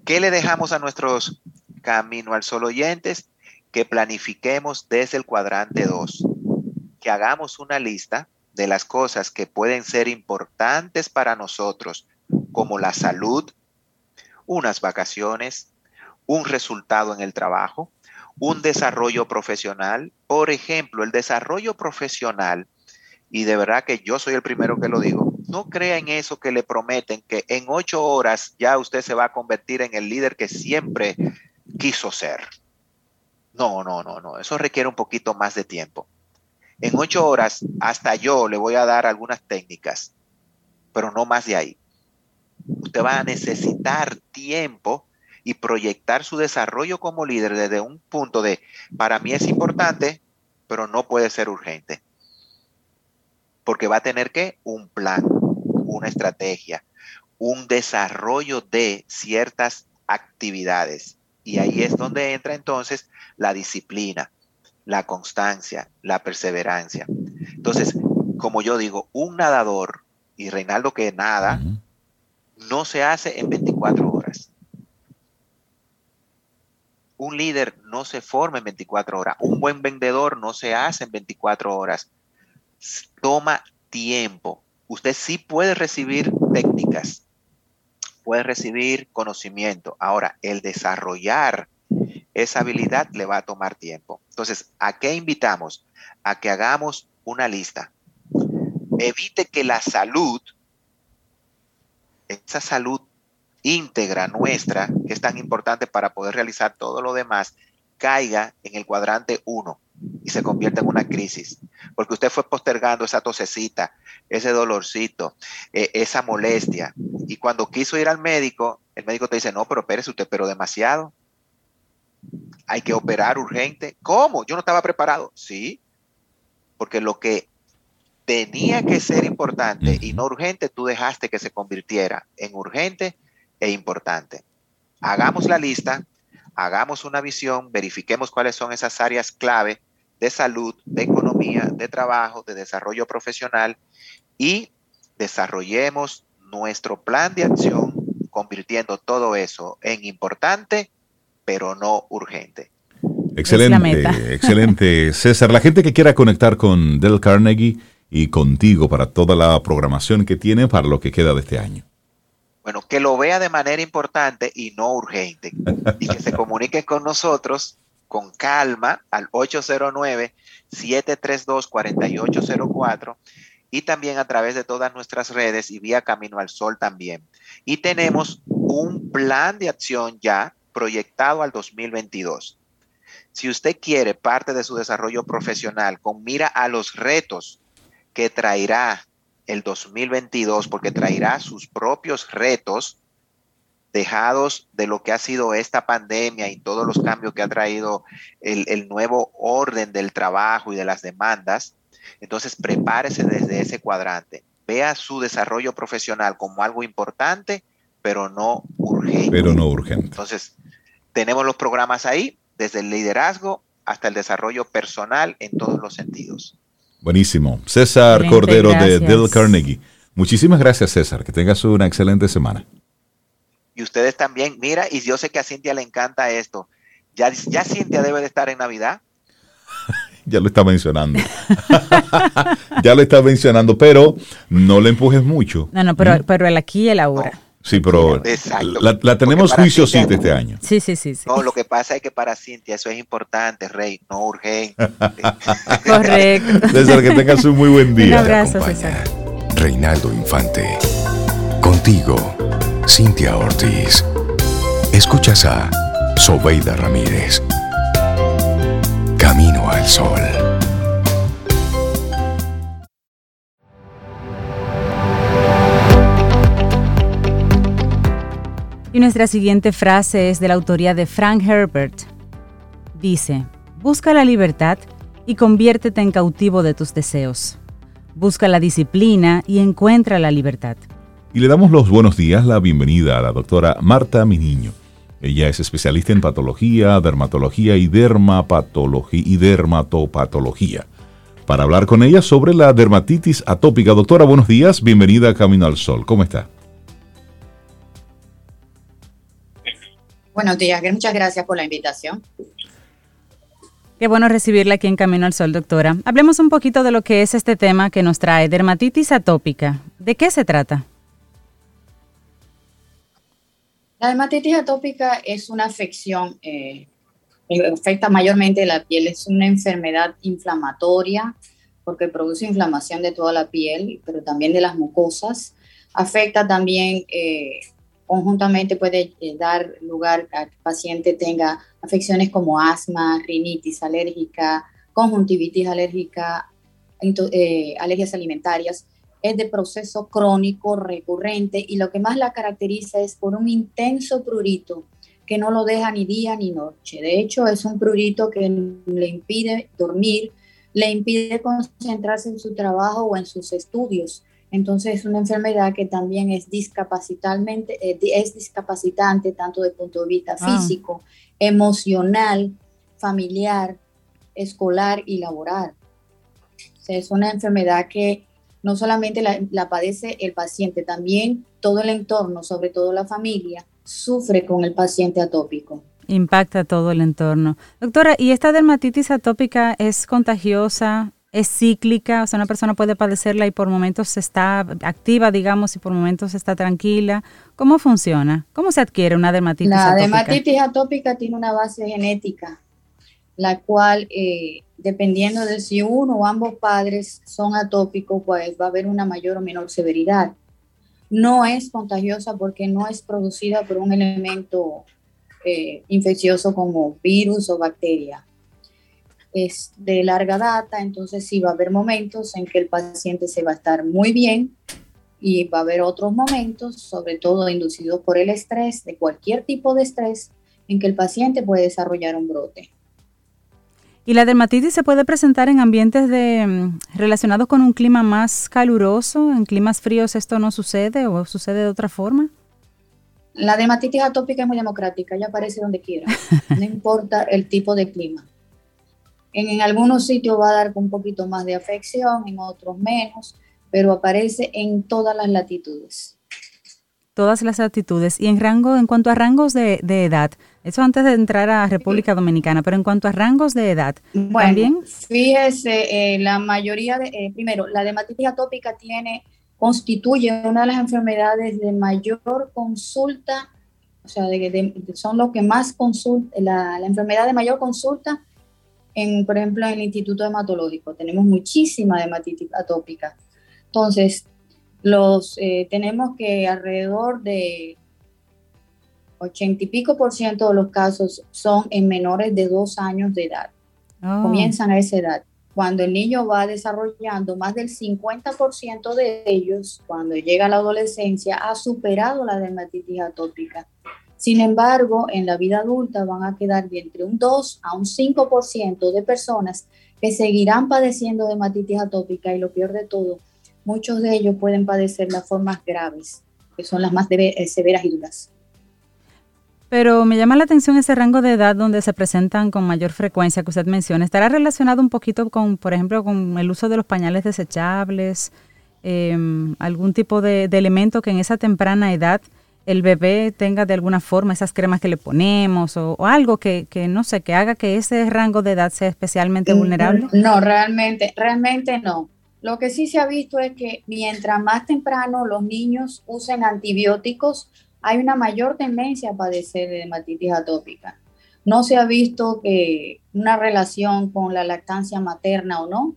¿qué le dejamos a nuestros Camino al Sol oyentes? Que planifiquemos desde el cuadrante 2. Que hagamos una lista de las cosas que pueden ser importantes para nosotros, como la salud, unas vacaciones, un resultado en el trabajo, un desarrollo profesional. Por ejemplo, el desarrollo profesional, y de verdad que yo soy el primero que lo digo, no crea en eso que le prometen que en ocho horas ya usted se va a convertir en el líder que siempre quiso ser. No, no, no, no, eso requiere un poquito más de tiempo. En ocho horas, hasta yo le voy a dar algunas técnicas, pero no más de ahí usted va a necesitar tiempo y proyectar su desarrollo como líder desde un punto de, para mí es importante, pero no puede ser urgente. Porque va a tener que un plan, una estrategia, un desarrollo de ciertas actividades. Y ahí es donde entra entonces la disciplina, la constancia, la perseverancia. Entonces, como yo digo, un nadador, y Reinaldo que nada, no se hace en 24 horas. Un líder no se forma en 24 horas. Un buen vendedor no se hace en 24 horas. Toma tiempo. Usted sí puede recibir técnicas, puede recibir conocimiento. Ahora, el desarrollar esa habilidad le va a tomar tiempo. Entonces, ¿a qué invitamos? A que hagamos una lista. Evite que la salud, esa salud íntegra nuestra, que es tan importante para poder realizar todo lo demás, caiga en el cuadrante 1 y se convierta en una crisis. Porque usted fue postergando esa tosecita, ese dolorcito, eh, esa molestia. Y cuando quiso ir al médico, el médico te dice, no, pero espérese usted, pero demasiado. Hay que operar urgente. ¿Cómo? Yo no estaba preparado. Sí, porque lo que tenía que ser importante y no urgente, tú dejaste que se convirtiera en urgente e importante. Hagamos la lista, hagamos una visión, verifiquemos cuáles son esas áreas clave de salud, de economía, de trabajo, de desarrollo profesional y desarrollemos nuestro plan de acción convirtiendo todo eso en importante, pero no urgente. Excelente, excelente. César, la gente que quiera conectar con Del Carnegie y contigo para toda la programación que tiene para lo que queda de este año. Bueno, que lo vea de manera importante y no urgente. Y que se <laughs> comunique con nosotros con calma al 809-732-4804 y también a través de todas nuestras redes y vía Camino al Sol también. Y tenemos un plan de acción ya proyectado al 2022. Si usted quiere parte de su desarrollo profesional con mira a los retos que traerá el 2022, porque traerá sus propios retos dejados de lo que ha sido esta pandemia y todos los cambios que ha traído el, nuevo orden del trabajo y de las demandas, entonces prepárese desde ese cuadrante. Vea su desarrollo profesional como algo importante, pero no urgente. Pero no urgente. Entonces, tenemos los programas ahí, desde el liderazgo hasta el desarrollo personal en todos los sentidos. Buenísimo. César Cordero de Dale Carnegie. Muchísimas gracias, César. Que tengas una excelente semana. Y ustedes también. Mira, y yo sé que a Cintia le encanta esto. Ya, ya Cintia debe de estar en Navidad. <laughs> ya lo está mencionando. <laughs> ya lo está mencionando, pero no le empujes mucho. No, no, pero, ¿Mm? pero el aquí y el ahora. Sí, pero la, tenemos juiciosita este año. Sí, sí, sí, No, lo que pasa es que para Cintia eso es importante, Rey, no urgente. <laughs> Correcto. César, que tengas un muy buen día. Un abrazo, César. Reinaldo Infante. Contigo, Cintia Ortiz. Escuchas a Sobeida Ramírez. Camino al Sol. Y nuestra siguiente frase es de la autoría de Frank Herbert. Dice, busca la libertad y conviértete en cautivo de tus deseos. Busca la disciplina y encuentra la libertad. Y le damos los buenos días, la bienvenida a la doctora Marta Miniño. Ella es especialista en patología, dermatología y dermapatología y dermatopatología. Para hablar con ella sobre la dermatitis atópica. Doctora, buenos días, bienvenida a Camino al Sol. ¿Cómo está? Buenos días, muchas gracias por la invitación. Qué bueno recibirla aquí en Camino al Sol, doctora. Hablemos un poquito de lo que es este tema que nos trae, dermatitis atópica. ¿De qué se trata? La dermatitis atópica es una afección, eh, afecta mayormente la piel, es una enfermedad inflamatoria porque produce inflamación de toda la piel, pero también de las mucosas. Afecta también eh, conjuntamente puede eh, dar lugar a que el paciente tenga afecciones como asma, rinitis alérgica, conjuntivitis alérgica, eh, alergias alimentarias. Es de proceso crónico recurrente y lo que más la caracteriza es por un intenso prurito que no lo deja ni día ni noche. De hecho, es un prurito que le impide dormir, le impide concentrarse en su trabajo o en sus estudios entonces es una enfermedad que también es, discapacitante, eh, es discapacitante tanto de punto de vista ah. físico, emocional, familiar, escolar y laboral. es una enfermedad que no solamente la, la, padece el paciente, también todo el entorno, sobre todo la familia, sufre con el paciente atópico. Impacta todo el entorno. Doctora, ¿y esta dermatitis atópica es contagiosa? Es cíclica, o sea, una persona puede padecerla y por momentos está activa, digamos, y por momentos está tranquila. ¿Cómo funciona? ¿Cómo se adquiere una dermatitis atópica? La dermatitis atópica tiene una base genética, la cual, eh, dependiendo de si uno o ambos padres son atópicos, pues va a haber una mayor o menor severidad. No es contagiosa porque no es producida por un elemento eh, infeccioso como virus o bacteria es de larga data, entonces sí va a haber momentos en que el paciente se va a estar muy bien y va a haber otros momentos, sobre todo inducidos por el estrés, de cualquier tipo de estrés, en que el paciente puede desarrollar un brote. ¿Y la dermatitis se puede presentar en ambientes de, mm, relacionados con un clima más caluroso? ¿En climas fríos esto no sucede o sucede de otra forma? La dermatitis atópica es muy democrática, ya aparece donde quiera, <laughs> no importa el tipo de clima. En, algunos sitios va a dar un poquito más de afección, en otros menos, pero aparece en todas las latitudes. Todas las latitudes. Y en rango, en cuanto a rangos de, edad, eso antes de entrar a República Dominicana, pero en cuanto a rangos de edad, bueno, ¿también? Fíjese, eh, la mayoría de, eh, primero, la dermatitis atópica tiene, constituye una de las enfermedades de mayor consulta, o sea, son los que más consulta, la, la enfermedad de mayor consulta por ejemplo, en el Instituto Hematológico tenemos muchísima hematitis atópica. Entonces, los, eh, tenemos que alrededor de 80 y pico por ciento de los casos son en menores de dos años de edad. Oh. Comienzan a esa edad. Cuando el niño va desarrollando, más del 50% de ellos, cuando llega a la adolescencia, ha superado la dermatitis atópica. Sin embargo, en la vida adulta van a quedar de entre un 2 a un 5% de personas que seguirán padeciendo de hematitis atópica y lo peor de todo, muchos de ellos pueden padecer las formas graves, que son las más eh, severas y duras. Pero me llama la atención ese rango de edad donde se presentan con mayor frecuencia que usted menciona. ¿Estará relacionado un poquito con, por ejemplo, con el uso de los pañales desechables? Em, algún tipo de elemento que en esa temprana edad el bebé tenga de alguna forma esas cremas que le ponemos o, algo que, no sé, que haga que ese rango de edad sea especialmente vulnerable? No, realmente, realmente no. Lo que sí se ha visto es que mientras más temprano los niños usen antibióticos, hay una mayor tendencia a padecer de hematitis atópica. No se ha visto que una relación con la lactancia materna o no.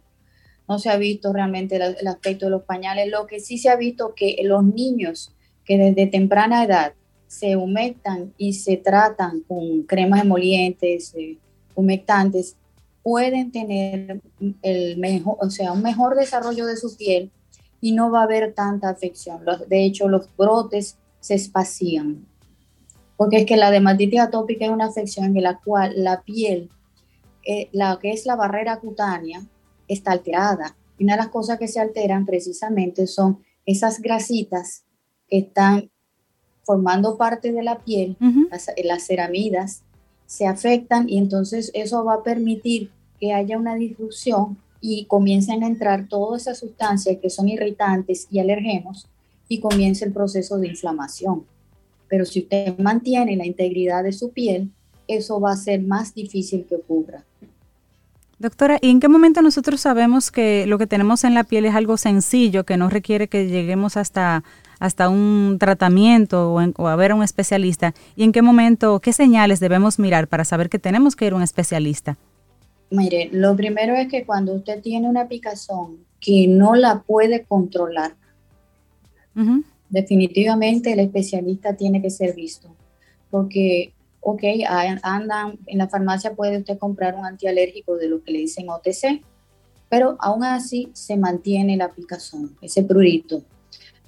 No se ha visto realmente el, el aspecto de los pañales. Lo que sí se ha visto que los niños que desde temprana edad se humectan y se tratan con cremas emolientes, eh, humectantes, pueden tener el mejor, o sea, un mejor desarrollo de su piel y no va a haber tanta afección. de hecho, los brotes se espacían. Porque es que la dermatitis atópica es una afección en la cual la piel, eh, la que es la barrera cutánea, está alterada. Y una de las cosas que se alteran precisamente son esas grasitas están formando parte de la piel, las, ceramidas, se afectan y entonces eso va a permitir que haya una disrupción y comiencen a entrar todas esas sustancias que son irritantes y alergenos y comience el proceso de inflamación. Pero si usted mantiene la integridad de su piel, eso va a ser más difícil que ocurra. Doctora, ¿y en qué momento nosotros sabemos que lo que tenemos en la piel es algo sencillo, que no requiere que lleguemos hasta hasta un tratamiento o, a ver a un especialista? ¿Y en qué momento, qué señales debemos mirar para saber que tenemos que ir a un especialista? Mire, lo primero es que cuando usted tiene una picazón que no la puede controlar, definitivamente el especialista tiene que ser visto. Porque, ok, andan, en la farmacia puede usted comprar un antialérgico de lo que le dicen OTC, pero aún así se mantiene la picazón, ese prurito.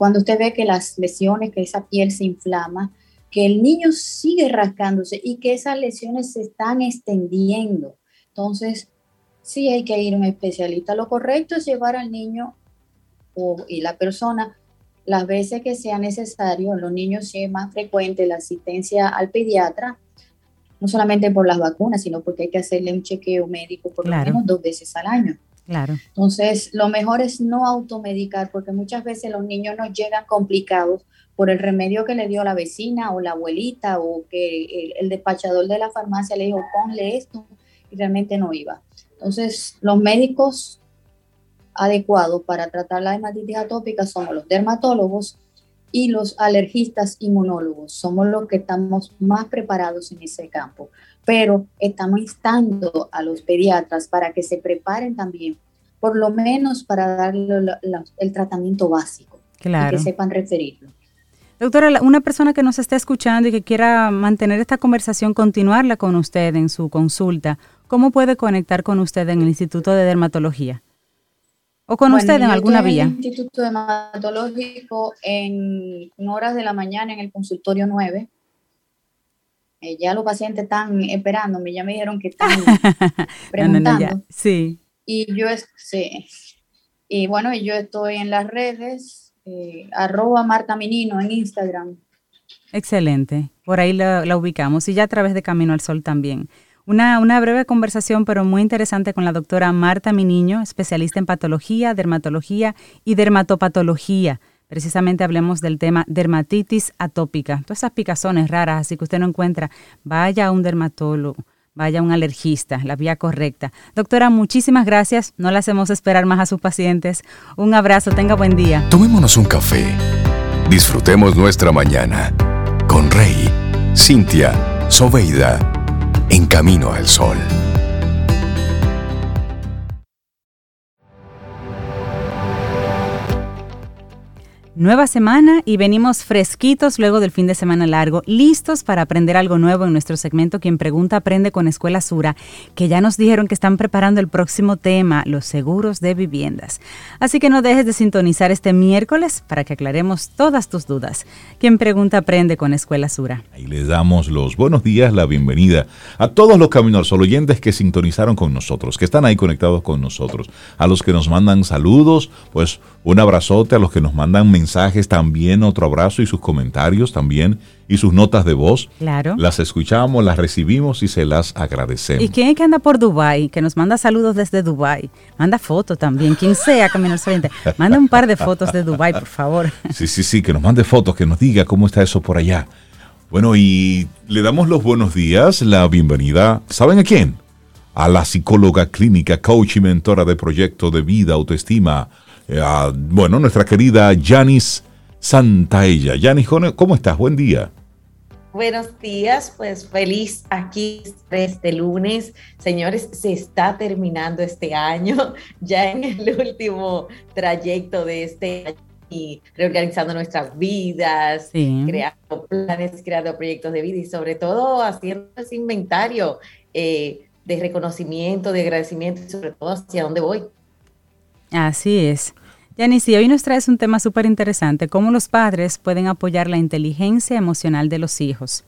Cuando usted ve que las lesiones, que esa piel se inflama, que el niño sigue rascándose y que esas lesiones se están extendiendo. Entonces, sí hay que ir a un especialista. Lo correcto es llevar al niño o, y la persona las veces que sea necesario. En los niños sí es más frecuente la asistencia al pediatra, no solamente por las vacunas, sino porque hay que hacerle un chequeo médico por lo menos dos veces al año. Entonces, lo mejor es no automedicar, porque muchas veces los niños nos llegan complicados por el remedio que le dio la vecina o la abuelita o que el, despachador de la farmacia le dijo, ponle esto, y realmente no iba. Entonces, los médicos adecuado para tratar la dermatitis atópica somos los dermatólogos y los alergistas inmunólogos. Somos los que estamos más preparados en ese campo, pero estamos instando a los pediatras para que se preparen también, por lo menos para darle el tratamiento básico, claro. que sepan referirlo. Doctora, una persona que nos está escuchando y que quiera mantener esta conversación, continuarla con usted en su consulta, ¿cómo puede conectar con usted en el Instituto de Dermatología? ¿O con usted en alguna vía? En el Instituto Dermatológico en horas de la mañana en el consultorio 9. Eh, ya los pacientes están esperándome, ya me dijeron que están <laughs> preguntando. sí. Y yo, sí. Y bueno, yo estoy en las redes eh, arroba Marta Minino en Instagram. Excelente, por ahí la, ubicamos y ya a través de Camino al Sol también. Una, una, breve conversación, pero muy interesante con la doctora Marta Miniño, especialista en patología, dermatología y dermatopatología. Precisamente hablemos del tema dermatitis atópica. Todas esas picazones raras, así que usted no encuentra, vaya a un dermatólogo vaya un alergista, la vía correcta. Doctora, muchísimas gracias. No la hacemos esperar más a sus pacientes. Un abrazo, tenga buen día. Tomémonos un café. Disfrutemos nuestra mañana con Rey, Cintia, Soveida, en camino al sol. Nueva semana y venimos fresquitos luego del fin de semana largo, listos para aprender algo nuevo en nuestro segmento Quien Pregunta Aprende con Escuela Sura, que ya nos dijeron que están preparando el próximo tema, los seguros de viviendas. Así que no dejes de sintonizar este miércoles para que aclaremos todas tus dudas. Quien Pregunta Aprende con Escuela Sura. Ahí les damos los buenos días, la bienvenida a todos los Caminos oyentes que sintonizaron con nosotros, que están ahí conectados con nosotros, a los que nos mandan saludos, pues un abrazote a los que nos mandan mensajes también, otro abrazo y sus comentarios también y sus notas de voz. Claro. Las escuchamos, las recibimos y se las agradecemos. ¿Y quién es que anda por Dubai, que nos manda saludos desde Dubai? Manda fotos también, quien sea Camino al Oriente. Manda un par de fotos de Dubai, por favor. <laughs> Sí, sí, sí, que nos mande fotos, que nos diga cómo está eso por allá. Bueno, y le damos los buenos días, la bienvenida. ¿Saben a quién? A la psicóloga clínica, coach y mentora de proyecto de vida, autoestima, eh, bueno, nuestra querida Yanis Santaella. Yanis, ¿cómo estás? Buen día. Buenos días, pues feliz aquí este lunes. Señores, se está terminando este año, <laughs> ya en el último trayecto de este año y reorganizando nuestras vidas, creando planes, creando proyectos de vida y sobre todo haciendo ese inventario eh, de reconocimiento, de agradecimiento y sobre todo hacia dónde voy. Así es. Yanis, hoy nos traes un tema súper interesante, cómo los padres pueden apoyar la inteligencia emocional de los hijos.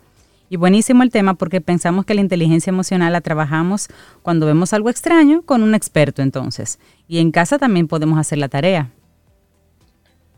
Y buenísimo el tema porque pensamos que la inteligencia emocional la trabajamos cuando vemos algo extraño con un experto entonces. Y en casa también podemos hacer la tarea.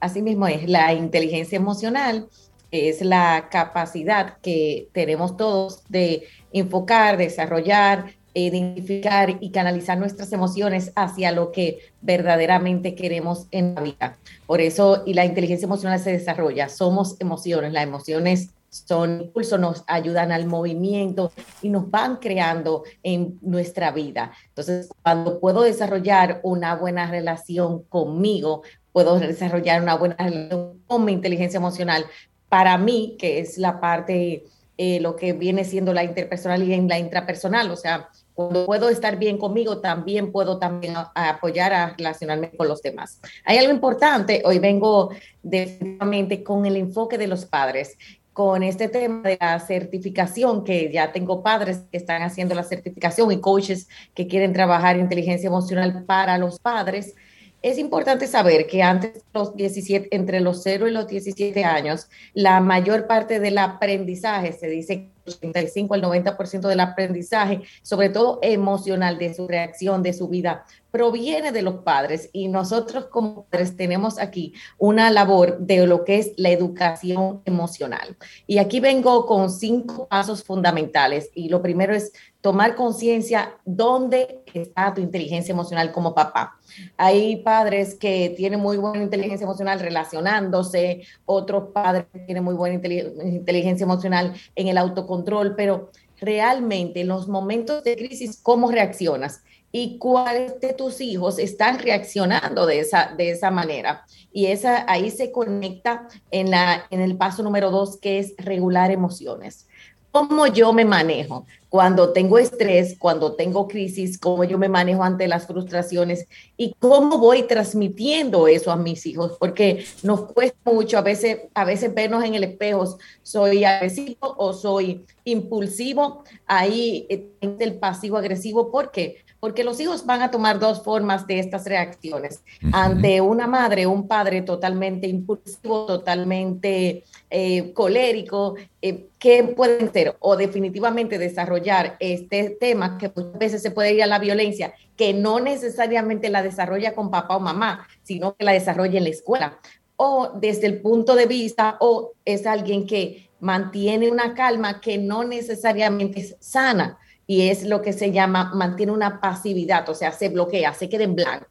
Así mismo es, la inteligencia emocional es la capacidad que tenemos todos de enfocar, desarrollar, identificar y canalizar nuestras emociones hacia lo que verdaderamente queremos en la vida. Por eso, y la inteligencia emocional se desarrolla, somos emociones, las emociones son impulso, nos ayudan al movimiento y nos van creando en nuestra vida. Entonces, cuando puedo desarrollar una buena relación conmigo, puedo desarrollar una buena relación con mi inteligencia emocional. Para mí, que es la parte, eh, lo que viene siendo la interpersonal y la intrapersonal, o sea, cuando puedo estar bien conmigo, también puedo también apoyar a relacionarme con los demás. Hay algo importante, hoy vengo definitivamente con el enfoque de los padres, con este tema de la certificación, que ya tengo padres que están haciendo la certificación y coaches que quieren trabajar inteligencia emocional para los padres. Es importante saber que antes los 17, entre los 0 y los 17 años, la mayor parte del aprendizaje, se dice 85 al 90% del aprendizaje, sobre todo emocional, de su reacción, de su vida, proviene de los padres. Y nosotros como padres tenemos aquí una labor de lo que es la educación emocional. Y aquí vengo con cinco pasos fundamentales. Y lo primero es tomar conciencia dónde está tu inteligencia emocional como papá. Hay padres que tienen muy buena inteligencia emocional relacionándose, otros padres tienen muy buena inteligencia emocional en el autocontrol, pero realmente en los momentos de crisis, ¿cómo reaccionas? y cuáles de tus hijos están reaccionando de esa, de esa manera. Y esa, ahí se conecta en, la, en el paso número dos, que es regular emociones cómo yo me manejo cuando tengo estrés, cuando tengo crisis, cómo yo me manejo ante las frustraciones y cómo voy transmitiendo eso a mis hijos, porque nos cuesta mucho a veces, a veces vernos en el espejo, soy agresivo o soy impulsivo, ahí es el pasivo agresivo, ¿por qué? Porque los hijos van a tomar dos formas de estas reacciones. Ante una madre, un padre totalmente impulsivo, totalmente eh, colérico, eh, ¿qué pueden ser? O definitivamente desarrollar este tema que muchas veces se puede ir a la violencia, que no necesariamente la desarrolla con papá o mamá, sino que la desarrolla en la escuela. O desde el punto de vista, o es alguien que mantiene una calma que no necesariamente es sana y es lo que se llama, mantiene una pasividad, o sea, se bloquea, se queda en blanco.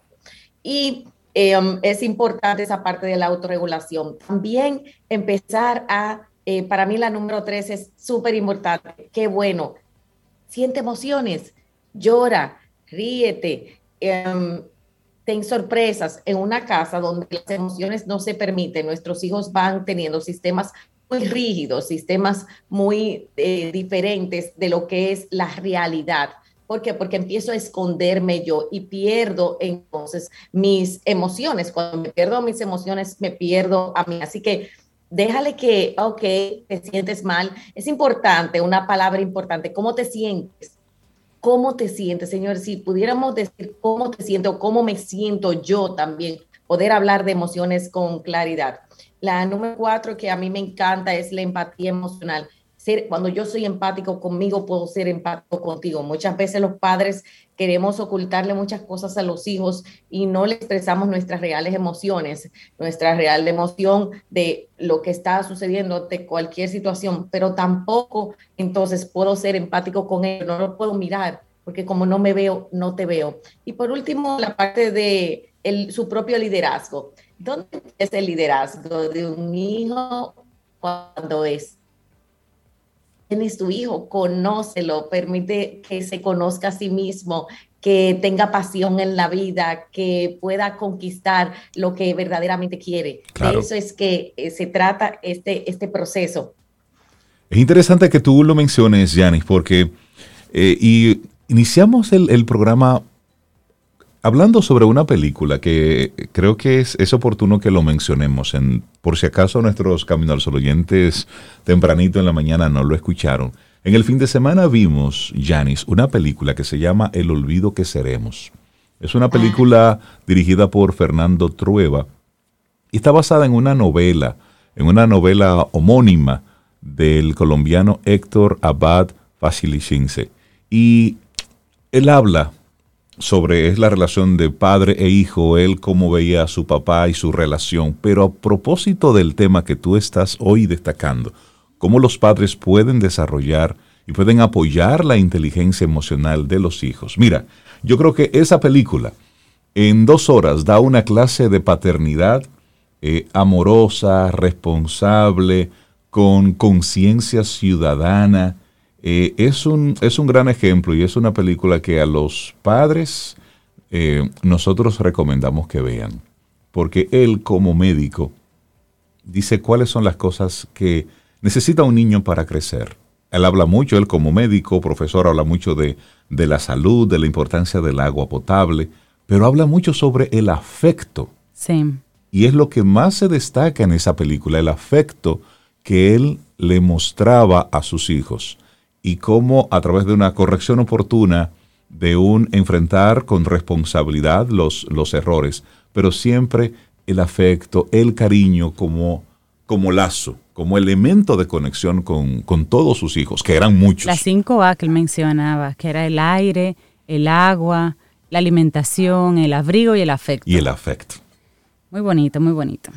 Y em, es importante esa parte de la autorregulación. También empezar a, eh, para mí la número tres es súper importante, qué bueno, siente emociones, llora, ríete, em, ten sorpresas en una casa donde las emociones no se permiten, nuestros hijos van teniendo sistemas muy rígidos, sistemas muy eh, diferentes de lo que es la realidad. ¿Por qué? Porque empiezo a esconderme yo y pierdo entonces mis emociones. Cuando me pierdo mis emociones, me pierdo a mí. Así que déjale que, ok, te sientes mal. Es importante, una palabra importante, ¿cómo te sientes? ¿Cómo te sientes, Señor? Si pudiéramos decir cómo te siento cómo me siento yo también, poder hablar de emociones con claridad. La número cuatro que a mí me encanta es la empatía emocional. Cuando yo soy empático conmigo, puedo ser empático contigo. Muchas veces los padres queremos ocultarle muchas cosas a los hijos y no le expresamos nuestras reales emociones, nuestra real emoción de lo que está sucediendo, de cualquier situación, pero tampoco entonces puedo ser empático con él, no lo puedo mirar, porque como no me veo, no te veo. Y por último, la parte de su propio liderazgo. ¿Dónde es el liderazgo de un hijo cuando es? Tienes tu hijo, conócelo, permite que se conozca a sí mismo, que tenga pasión en la vida, que pueda conquistar lo que verdaderamente quiere. De eso es que eh, se trata este, este proceso. Es interesante que tú lo menciones, Yanis, porque eh, y iniciamos el, el programa Hablando sobre una película que creo que es, es oportuno que lo mencionemos, en, por si acaso nuestros Caminos oyentes tempranito en la mañana no lo escucharon. En el fin de semana vimos, Janis, una película que se llama El olvido que seremos. Es una película dirigida por Fernando Trueba y está basada en una novela, en una novela homónima del colombiano Héctor Abad Facilichinse. Y él habla sobre es la relación de padre e hijo, él cómo veía a su papá y su relación. Pero a propósito del tema que tú estás hoy destacando, cómo los padres pueden desarrollar y pueden apoyar la inteligencia emocional de los hijos. Mira, yo creo que esa película en dos horas da una clase de paternidad eh, amorosa, responsable, con conciencia ciudadana, eh, es, un, es un gran ejemplo y es una película que a los padres eh, nosotros recomendamos que vean, porque él como médico dice cuáles son las cosas que necesita un niño para crecer. Él habla mucho, él como médico, profesor, habla mucho de, de la salud, de la importancia del agua potable, pero habla mucho sobre el afecto. Sí. Y es lo que más se destaca en esa película, el afecto que él le mostraba a sus hijos y cómo a través de una corrección oportuna, de un enfrentar con responsabilidad los, los errores, pero siempre el afecto, el cariño como, como lazo, como elemento de conexión con, con todos sus hijos, que eran muchos. Las cinco A que él mencionaba, que era el aire, el agua, la alimentación, el abrigo y el afecto. Y el afecto. Muy bonito, muy bonito.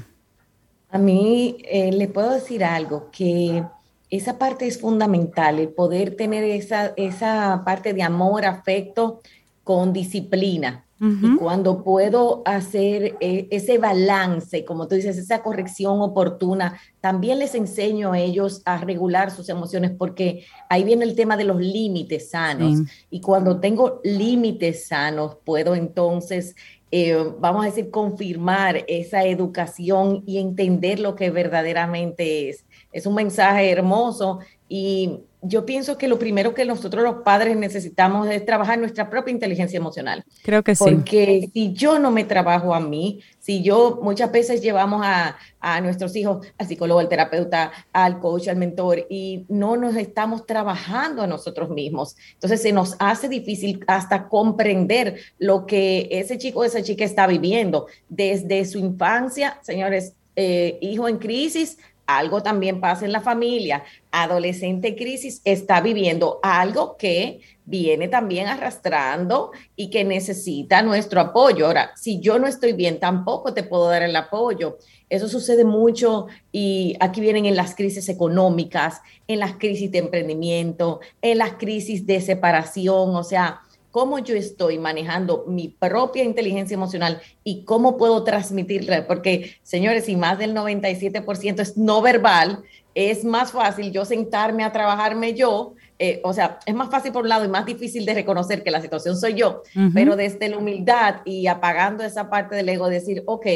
A mí eh, le puedo decir algo, que esa parte es fundamental, el poder tener esa, esa parte de amor, afecto con disciplina. Y cuando puedo hacer eh, ese balance, como tú dices, esa corrección oportuna, también les enseño a ellos a regular sus emociones porque ahí viene el tema de los límites sanos. Y cuando tengo límites sanos, puedo entonces eh, vamos a decir, confirmar esa educación y entender lo que verdaderamente es. Es un mensaje hermoso y yo pienso que lo primero que nosotros los padres necesitamos es trabajar nuestra propia inteligencia emocional. Creo que sí. Porque si yo no me trabajo a mí, si yo muchas veces llevamos a, a, nuestros hijos al psicólogo, al terapeuta, al coach, al mentor y no nos estamos trabajando a nosotros mismos, entonces se nos hace difícil hasta comprender lo que ese chico o esa chica está viviendo desde su infancia, señores. Eh, hijo en crisis, algo también pasa en la familia, adolescente crisis está viviendo algo que viene también arrastrando y que necesita nuestro apoyo. Ahora, si yo no estoy bien, tampoco te puedo dar el apoyo. Eso sucede mucho y aquí vienen en las crisis económicas, en las crisis de emprendimiento, en las crisis de separación, o sea, cómo yo estoy manejando mi propia inteligencia emocional y cómo puedo transmitirla, porque señores, si más del 97% es no verbal, es más fácil yo sentarme a trabajarme yo, eh, o sea, es más fácil por un lado y más difícil de reconocer que la situación soy yo, pero desde la humildad y apagando esa parte del ego, decir, ok,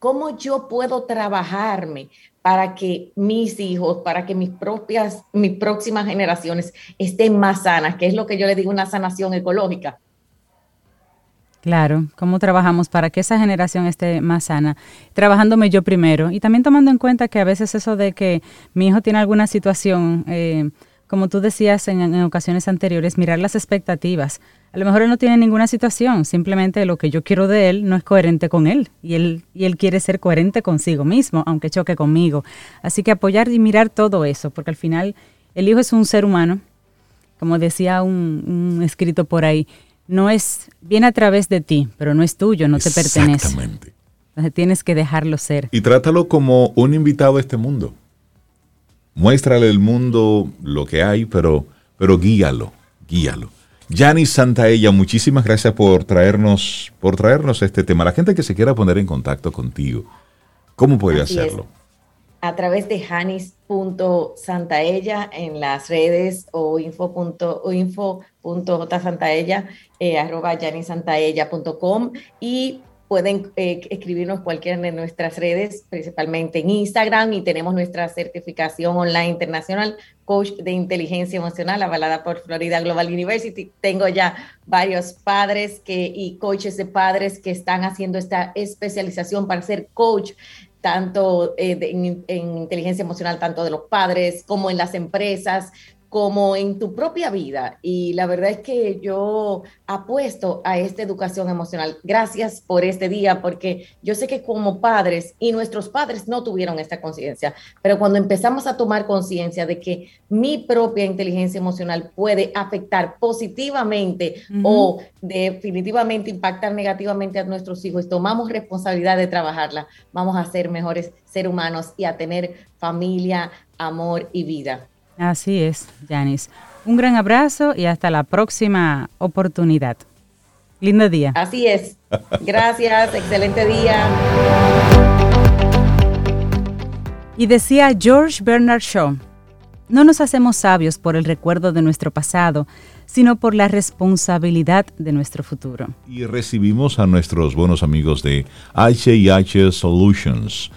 ¿cómo yo puedo trabajarme para que mis hijos, para que mis propias, mis próximas generaciones estén más sanas, que es lo que yo le digo una sanación ecológica. Claro, cómo trabajamos para que esa generación esté más sana, trabajándome yo primero y también tomando en cuenta que a veces eso de que mi hijo tiene alguna situación, eh, como tú decías en, ocasiones anteriores, mirar las expectativas. A lo mejor él no tiene ninguna situación, simplemente lo que yo quiero de él no es coherente con él y él, y él quiere ser coherente consigo mismo, aunque choque conmigo. Así que apoyar y mirar todo eso, porque al final el hijo es un ser humano, como decía un, escrito por ahí, no es, viene a través de ti, pero no es tuyo, no te pertenece. Exactamente. Entonces tienes que dejarlo ser. Y trátalo como un invitado a este mundo. Muéstrale el mundo lo que hay, pero, pero guíalo, guíalo. Yanis Santaella, muchísimas gracias por traernos, por traernos este tema. La gente que se quiera poner en contacto contigo, ¿cómo puede hacerlo? A través de janis.santaella en las redes o info. info.jsantaella eh, arroba janisantaella.com y pueden eh, escribirnos cualquiera de nuestras redes, principalmente en Instagram, y tenemos nuestra certificación online internacional, coach de inteligencia emocional, avalada por Florida Global University. Tengo ya varios padres que, y coaches de padres que están haciendo esta especialización para ser coach tanto eh, en, en, inteligencia emocional, tanto de los padres como en las empresas, como en tu propia vida. Y la verdad es que yo apuesto a esta educación emocional. Gracias por este día, porque yo sé que como padres, y nuestros padres no tuvieron esta conciencia, pero cuando empezamos a tomar conciencia de que mi propia inteligencia emocional puede afectar positivamente o definitivamente impactar negativamente a nuestros hijos, tomamos responsabilidad de trabajarla, vamos a ser mejores seres humanos y a tener familia, amor y vida. Así es, Janis. Un gran abrazo y hasta la próxima oportunidad. Lindo día. Así es. Gracias, excelente día. Y decía George Bernard Shaw, no nos hacemos sabios por el recuerdo de nuestro pasado, sino por la responsabilidad de nuestro futuro. Y recibimos a nuestros buenos amigos de HH Solutions.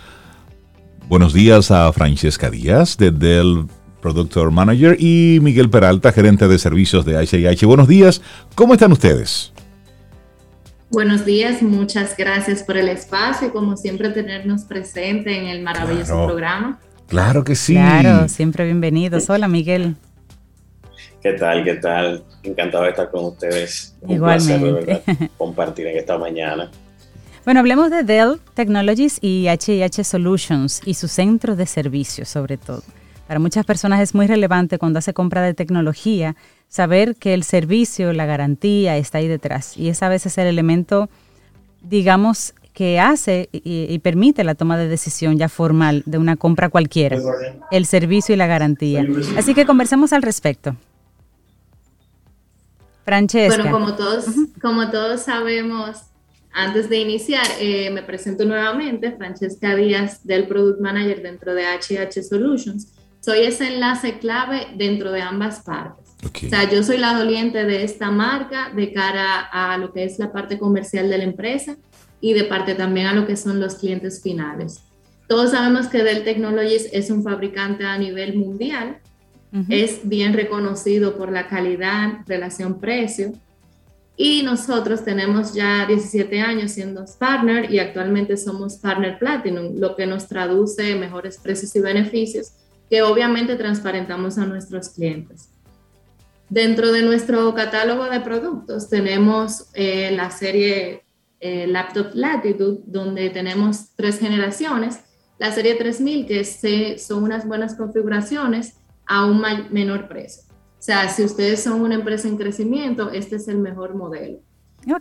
Buenos días a Francesca Díaz de Dell Productor Manager, y Miguel Peralta, gerente de servicios de HIH. Buenos días, ¿cómo están ustedes? Buenos días, muchas gracias por el espacio y como siempre tenernos presente en el maravilloso programa. Claro que sí. Claro, siempre bienvenidos. Hola Miguel. ¿Qué tal? ¿Qué tal? Encantado de estar con ustedes. Un Igualmente. <laughs> compartir en esta mañana. Bueno, hablemos de Dell Technologies y HIH Solutions y su centro de servicios sobre todo. Para muchas personas es muy relevante cuando hace compra de tecnología saber que el servicio, la garantía está ahí detrás. Y es a veces el elemento, digamos, que hace y, permite la toma de decisión ya formal de una compra cualquiera, el servicio y la garantía. Así que conversemos al respecto. Francesca. Bueno, como todos, como todos sabemos, antes de iniciar, eh, me presento nuevamente, Francesca Díaz, del Product Manager dentro de HH Solutions. Soy ese enlace clave dentro de ambas partes. O sea, yo soy la doliente de esta marca de cara a lo que es la parte comercial de la empresa y de parte también a lo que son los clientes finales. Todos sabemos que Dell Technologies es un fabricante a nivel mundial, es bien reconocido por la calidad, relación precio, y nosotros tenemos ya 17 años siendo partner y actualmente somos partner platinum, lo que nos traduce mejores precios y beneficios que obviamente transparentamos a nuestros clientes. Dentro de nuestro catálogo de productos tenemos eh, la serie eh, Laptop Latitude, donde tenemos tres generaciones. La serie 3000, que son unas buenas configuraciones a un menor precio. O sea, si ustedes son una empresa en crecimiento, este es el mejor modelo.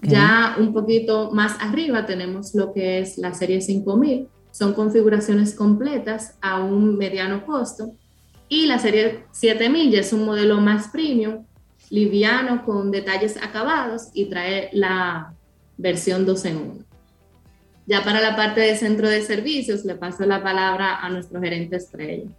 Ya un poquito más arriba tenemos lo que es la serie 5000, son configuraciones completas a un mediano costo. Y la serie 7000 ya es un modelo más premium, liviano, con detalles acabados y trae la versión 2 en 1. Ya para la parte de centro de servicios, le paso la palabra a nuestro gerente estrella.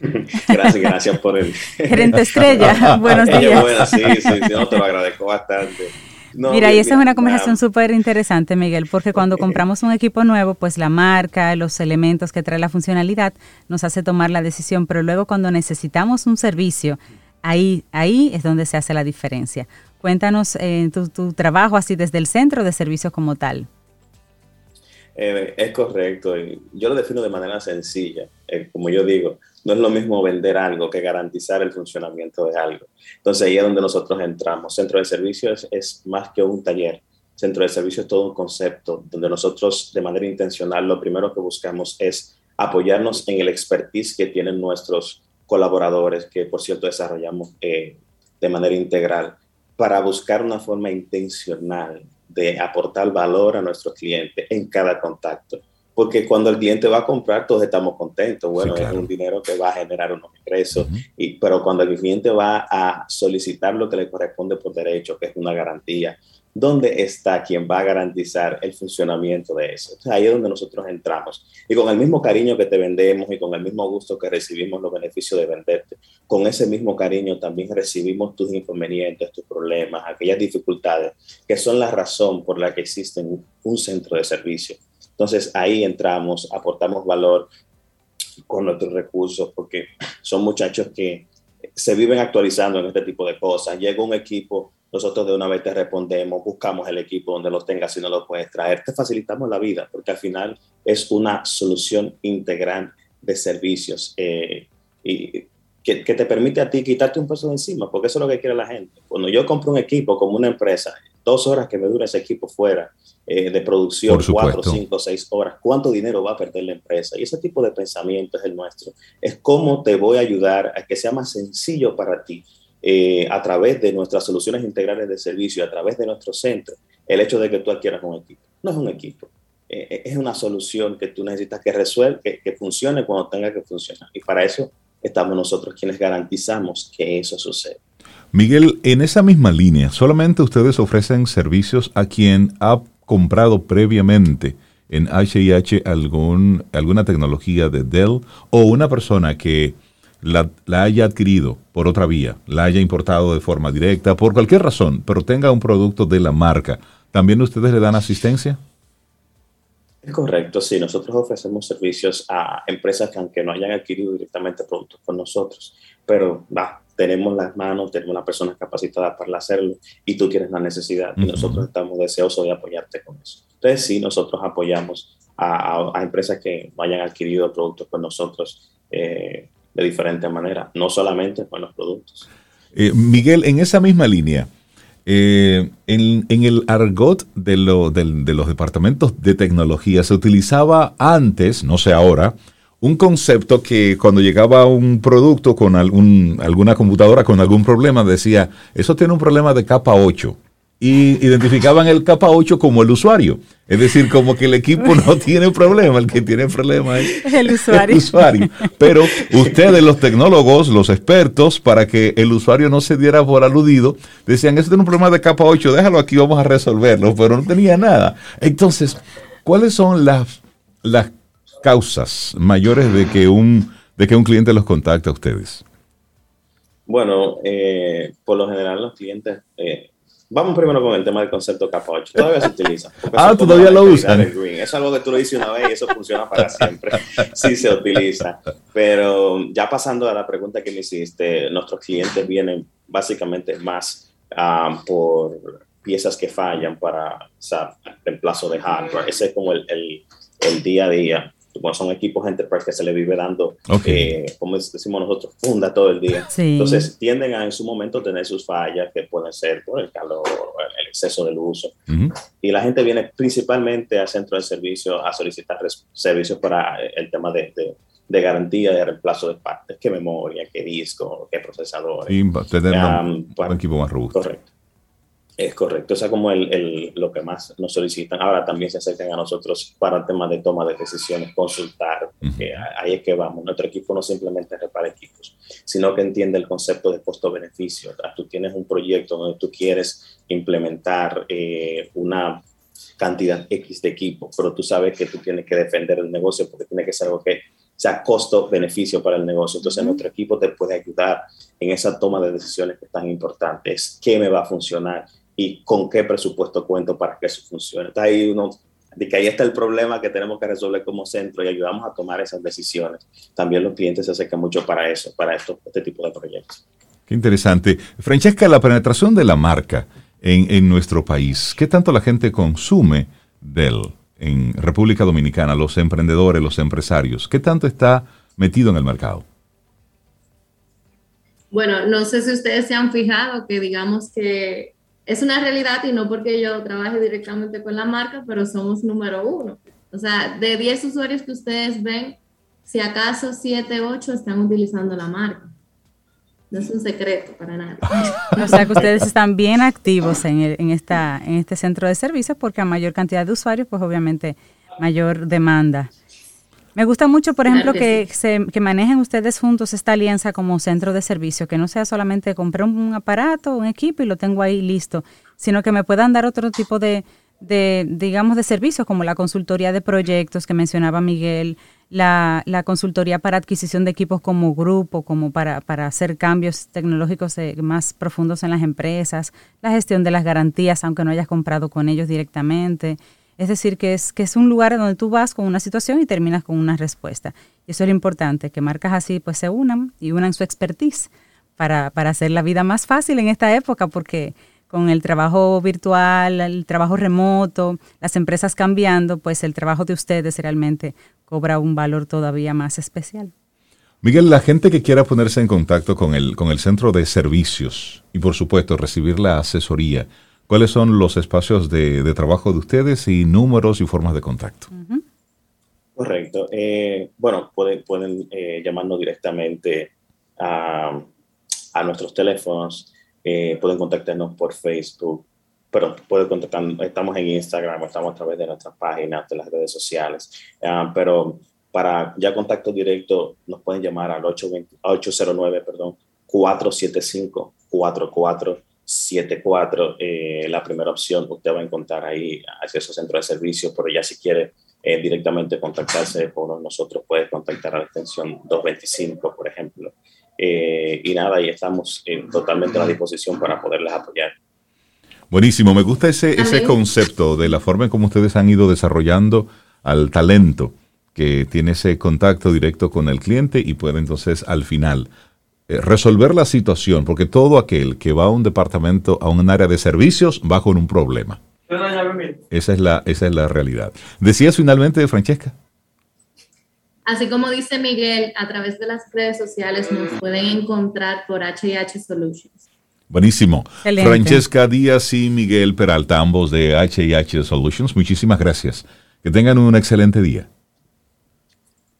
<laughs> Gracias, gracias por el... Gerente estrella, <laughs> buenos días. sí, sí, sí, no, te lo agradezco bastante. Mira, y esa es una conversación súper interesante, Miguel, porque cuando compramos un equipo nuevo, pues la marca, los elementos que trae la funcionalidad nos hace tomar la decisión, pero luego cuando necesitamos un servicio, ahí, ahí es donde se hace la diferencia. Cuéntanos eh, tu, tu trabajo así desde el centro de servicios como tal. Eh, es correcto. Yo lo defino de manera sencilla. Eh, como yo digo, no es lo mismo vender algo que garantizar el funcionamiento de algo. Entonces ahí es donde nosotros entramos. Centro de servicios es más que un taller. Centro de servicios es todo un concepto donde nosotros de manera intencional lo primero que buscamos es apoyarnos en el expertise que tienen nuestros colaboradores, que por cierto desarrollamos eh, de manera integral, para buscar una forma intencional de aportar valor a nuestros clientes en cada contacto. Porque cuando el cliente va a comprar, todos estamos contentos. Bueno, es un dinero que va a generar unos ingresos. y, pero cuando el cliente va a solicitar lo que le corresponde por derecho, que es una garantía, ¿dónde está quien va a garantizar el funcionamiento de eso? ahí es donde nosotros entramos. Y con el mismo cariño que te vendemos y con el mismo gusto que recibimos los beneficios de venderte, con ese mismo cariño también recibimos tus inconvenientes, tus problemas, aquellas dificultades que son la razón por la que existe un centro de servicio. Entonces ahí entramos, aportamos valor con nuestros recursos, porque son muchachos que se viven actualizando en este tipo de cosas. Llega un equipo nosotros de una vez te respondemos, buscamos el equipo donde lo tengas si no lo puedes traer, te facilitamos la vida, porque al final es una solución integral de servicios eh, y que, te permite a ti quitarte un peso de encima, porque eso es lo que quiere la gente. Cuando yo compro un equipo como una empresa, dos horas que me dura ese equipo fuera eh, de producción, cuatro, cinco, seis horas, ¿cuánto dinero va a perder la empresa? Y ese tipo de pensamiento es el nuestro. Es cómo te voy a ayudar a que sea más sencillo para ti eh, a través de nuestras soluciones integrales de servicio, a través de nuestro centro, el hecho de que tú adquieras un equipo. No es un equipo, eh, es una solución que tú necesitas que resuelva, que, que, funcione cuando tenga que funcionar. Y para eso estamos nosotros quienes garantizamos que eso sucede. Miguel, en esa misma línea, solamente ustedes ofrecen servicios a quien ha comprado previamente en HIH algún, alguna tecnología de Dell o una persona que la, haya adquirido por otra vía, la haya importado de forma directa, por cualquier razón, pero tenga un producto de la marca, ¿también ustedes le dan asistencia? Es correcto, sí. Nosotros ofrecemos servicios a empresas que aunque no hayan adquirido directamente productos con nosotros, pero va, tenemos las manos, tenemos las personas capacitadas para hacerlo y tú tienes la necesidad y nosotros estamos deseosos de apoyarte con eso. Entonces sí, nosotros apoyamos a, empresas que hayan adquirido productos con nosotros. Eh, de diferentes maneras, no solamente con los productos. Eh, Miguel, en esa misma línea, eh, en, el argot de, de, los departamentos de tecnología se utilizaba antes, no sé ahora, un concepto que cuando llegaba un producto con algún, alguna computadora con algún problema decía, eso tiene un problema de capa 8. y identificaban el capa 8 como el usuario. Es decir, como que el equipo no <laughs> tiene problema, el que tiene problema es <laughs> el usuario. el usuario. Pero ustedes, los tecnólogos, los expertos, para que el usuario no se diera por aludido, decían, eso tiene un problema de capa 8, déjalo aquí, vamos a resolverlo, pero no tenía nada. Entonces, ¿cuáles son las, las causas mayores de que, un, de que un cliente los contacte a ustedes? Bueno, eh, por lo general los clientes eh, Vamos primero con el tema del concepto capa 8. Todavía se utiliza. <laughs> Ah, todavía lo usan. Es algo que tú lo dices una vez y eso funciona para siempre. <laughs> Sí se utiliza. Pero ya pasando a la pregunta que me hiciste, nuestros clientes vienen básicamente más ah, por piezas que fallan para o sea, reemplazo de hardware. Ese es como el, el, el día a día bueno, son equipos enterprise que se le vive dando, eh, como decimos nosotros, funda todo el día. Entonces tienden a en su momento tener sus fallas que pueden ser por el calor, el exceso del uso. Y la gente viene principalmente al centro de servicio a solicitar servicios para el tema de, de, garantía de reemplazo de partes, qué memoria, qué disco, qué procesador. Y tener un, un equipo más robusto. Correcto. Es correcto, o sea, como el, el, lo que más nos solicitan. Ahora también se acercan a nosotros para el tema de toma de decisiones, consultar. ahí es que vamos. Nuestro equipo no simplemente repara equipos, sino que entiende el concepto de costo-beneficio. Tú tienes un proyecto donde tú quieres implementar eh, una cantidad X de equipo, pero tú sabes que tú tienes que defender el negocio porque tiene que ser algo que sea costo-beneficio para el negocio. Entonces, nuestro equipo te puede ayudar en esa toma de decisiones que es tan importantes. ¿Qué me va a funcionar? Y con qué presupuesto cuento para que eso funcione. Está ahí uno, de que ahí está el problema que tenemos que resolver como centro y ayudamos a tomar esas decisiones. También los clientes se acercan mucho para eso, para esto, este tipo de proyectos. Qué interesante. Francesca, la penetración de la marca en, en nuestro país, ¿qué tanto la gente consume Dell en República Dominicana, los emprendedores, los empresarios? ¿Qué tanto está metido en el mercado? Bueno, no sé si ustedes se han fijado que digamos que es una realidad y no porque yo trabaje directamente con la marca, pero somos número uno. O sea, de 10 usuarios que ustedes ven, si acaso 7, 8 están utilizando la marca. No es un secreto para nada. o sea que ustedes están bien activos en, en, esta, en este centro de servicios porque a mayor cantidad de usuarios, pues obviamente mayor demanda. Me gusta mucho, por ejemplo, que, se, que manejen ustedes juntos esta alianza como centro de servicio, que no sea solamente comprar un aparato, un equipo y lo tengo ahí listo, sino que me puedan dar otro tipo de, de digamos, de servicios, como la consultoría de proyectos que mencionaba Miguel, la, la consultoría para adquisición de equipos como grupo, como para, para hacer cambios tecnológicos eh, más profundos en las empresas, la gestión de las garantías, aunque no hayas comprado con ellos directamente. Es decir, que es, que es un lugar donde tú vas con una situación y terminas con una respuesta. Y eso es lo importante, que marcas así pues se unan y unan su expertise para, para hacer la vida más fácil en esta época, porque con el trabajo virtual, el trabajo remoto, las empresas cambiando, pues el trabajo de ustedes realmente cobra un valor todavía más especial. Miguel, la gente que quiera ponerse en contacto con el, con el centro de servicios y por supuesto recibir la asesoría, ¿Cuáles son los espacios de, trabajo de ustedes y números y formas de contacto? Correcto. Eh, bueno, pueden, pueden eh, llamarnos directamente a, nuestros teléfonos, eh, pueden contactarnos por Facebook, pero pueden contactar, estamos en Instagram, estamos a través de nuestras páginas, de las redes sociales, ah, pero para ya contacto directo nos pueden llamar al 809, perdón, 475 44 74, eh, la primera opción, usted va a encontrar ahí acceso a centro de servicio, pero ya si quiere eh, directamente contactarse con nosotros, puede contactar a la extensión 225, por ejemplo. Eh, y nada, ahí estamos totalmente a la disposición para poderles apoyar. Buenísimo, me gusta ese, ese concepto de la forma en cómo ustedes han ido desarrollando al talento que tiene ese contacto directo con el cliente y puede entonces al final eh, resolver la situación, porque todo aquel que va a un departamento, a un área de servicios, va con un problema. Esa es la, esa es la realidad. ¿Decías finalmente, Francesca? Así como dice Miguel, a través de las redes sociales nos pueden encontrar por HH Solutions. Buenísimo. Francesca Díaz y Miguel Peralta, ambos de HH Solutions, muchísimas gracias. Que tengan un excelente día.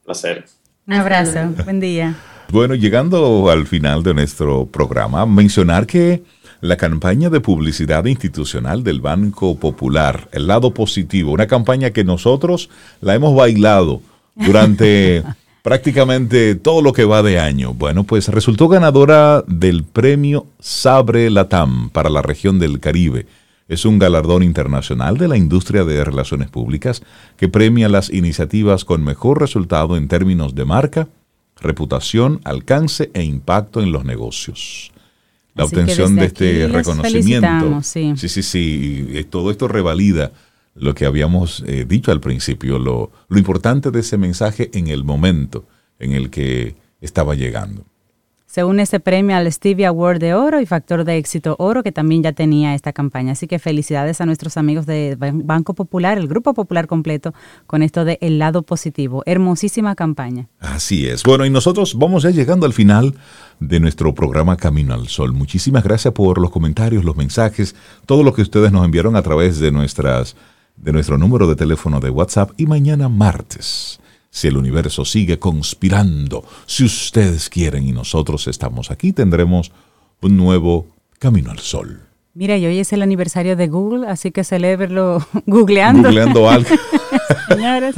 Placer. Un abrazo, buen día. Bueno, llegando al final de nuestro programa, mencionar que la campaña de publicidad institucional del Banco Popular, el lado positivo, una campaña que nosotros la hemos bailado durante <laughs> prácticamente todo lo que va de año. Bueno, pues resultó ganadora del premio Sabre Latam para la región del Caribe. Es un galardón internacional de la industria de relaciones públicas que premia las iniciativas con mejor resultado en términos de marca, reputación, alcance e impacto en los negocios. La obtención de este reconocimiento. Sí. sí, sí, sí. Todo esto revalida lo que habíamos eh, dicho al principio, lo, lo importante de ese mensaje en el momento en el que estaba llegando. Se une ese premio al Stevie Award de Oro y Factor de Éxito Oro, que también ya tenía esta campaña. Así que felicidades a nuestros amigos de Banco Popular, el Grupo Popular completo, con esto de El lado positivo. Hermosísima campaña. Así es. Bueno, y nosotros vamos ya llegando al final de nuestro programa Camino al Sol. Muchísimas gracias por los comentarios, los mensajes, todo lo que ustedes nos enviaron a través de nuestras de nuestro número de teléfono de WhatsApp y mañana martes, si el universo sigue conspirando, si ustedes quieren y nosotros estamos aquí, tendremos un nuevo Camino al Sol. Mira, y hoy es el aniversario de Google, así que celébrelo <laughs> googleando. Googleando algo. <laughs> Señores.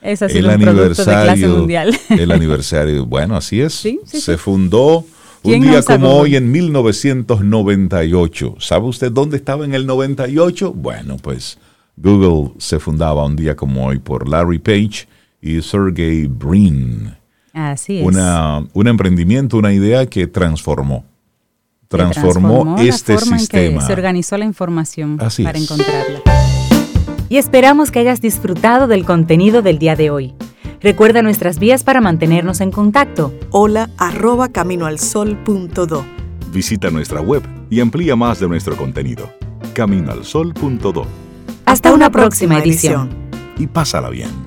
Es así el aniversario, de clase mundial. <laughs> El aniversario, bueno, así es. Se fundó un día como hoy en 1998. ¿Sabe usted dónde estaba en el 98? Bueno, pues Google se fundaba un día como hoy por Larry Page y Sergey Brin. Así es. Una, un emprendimiento, una idea que transformó. Transformó, este sistema. se organizó la información para encontrarla. Y esperamos que hayas disfrutado del contenido del día de hoy. Recuerda nuestras vías para mantenernos en contacto. Hola arroba caminoalsol.do. Visita nuestra web y amplía más de nuestro contenido. Caminoalsol.do. Hasta, una, próxima, edición. Y pásala bien.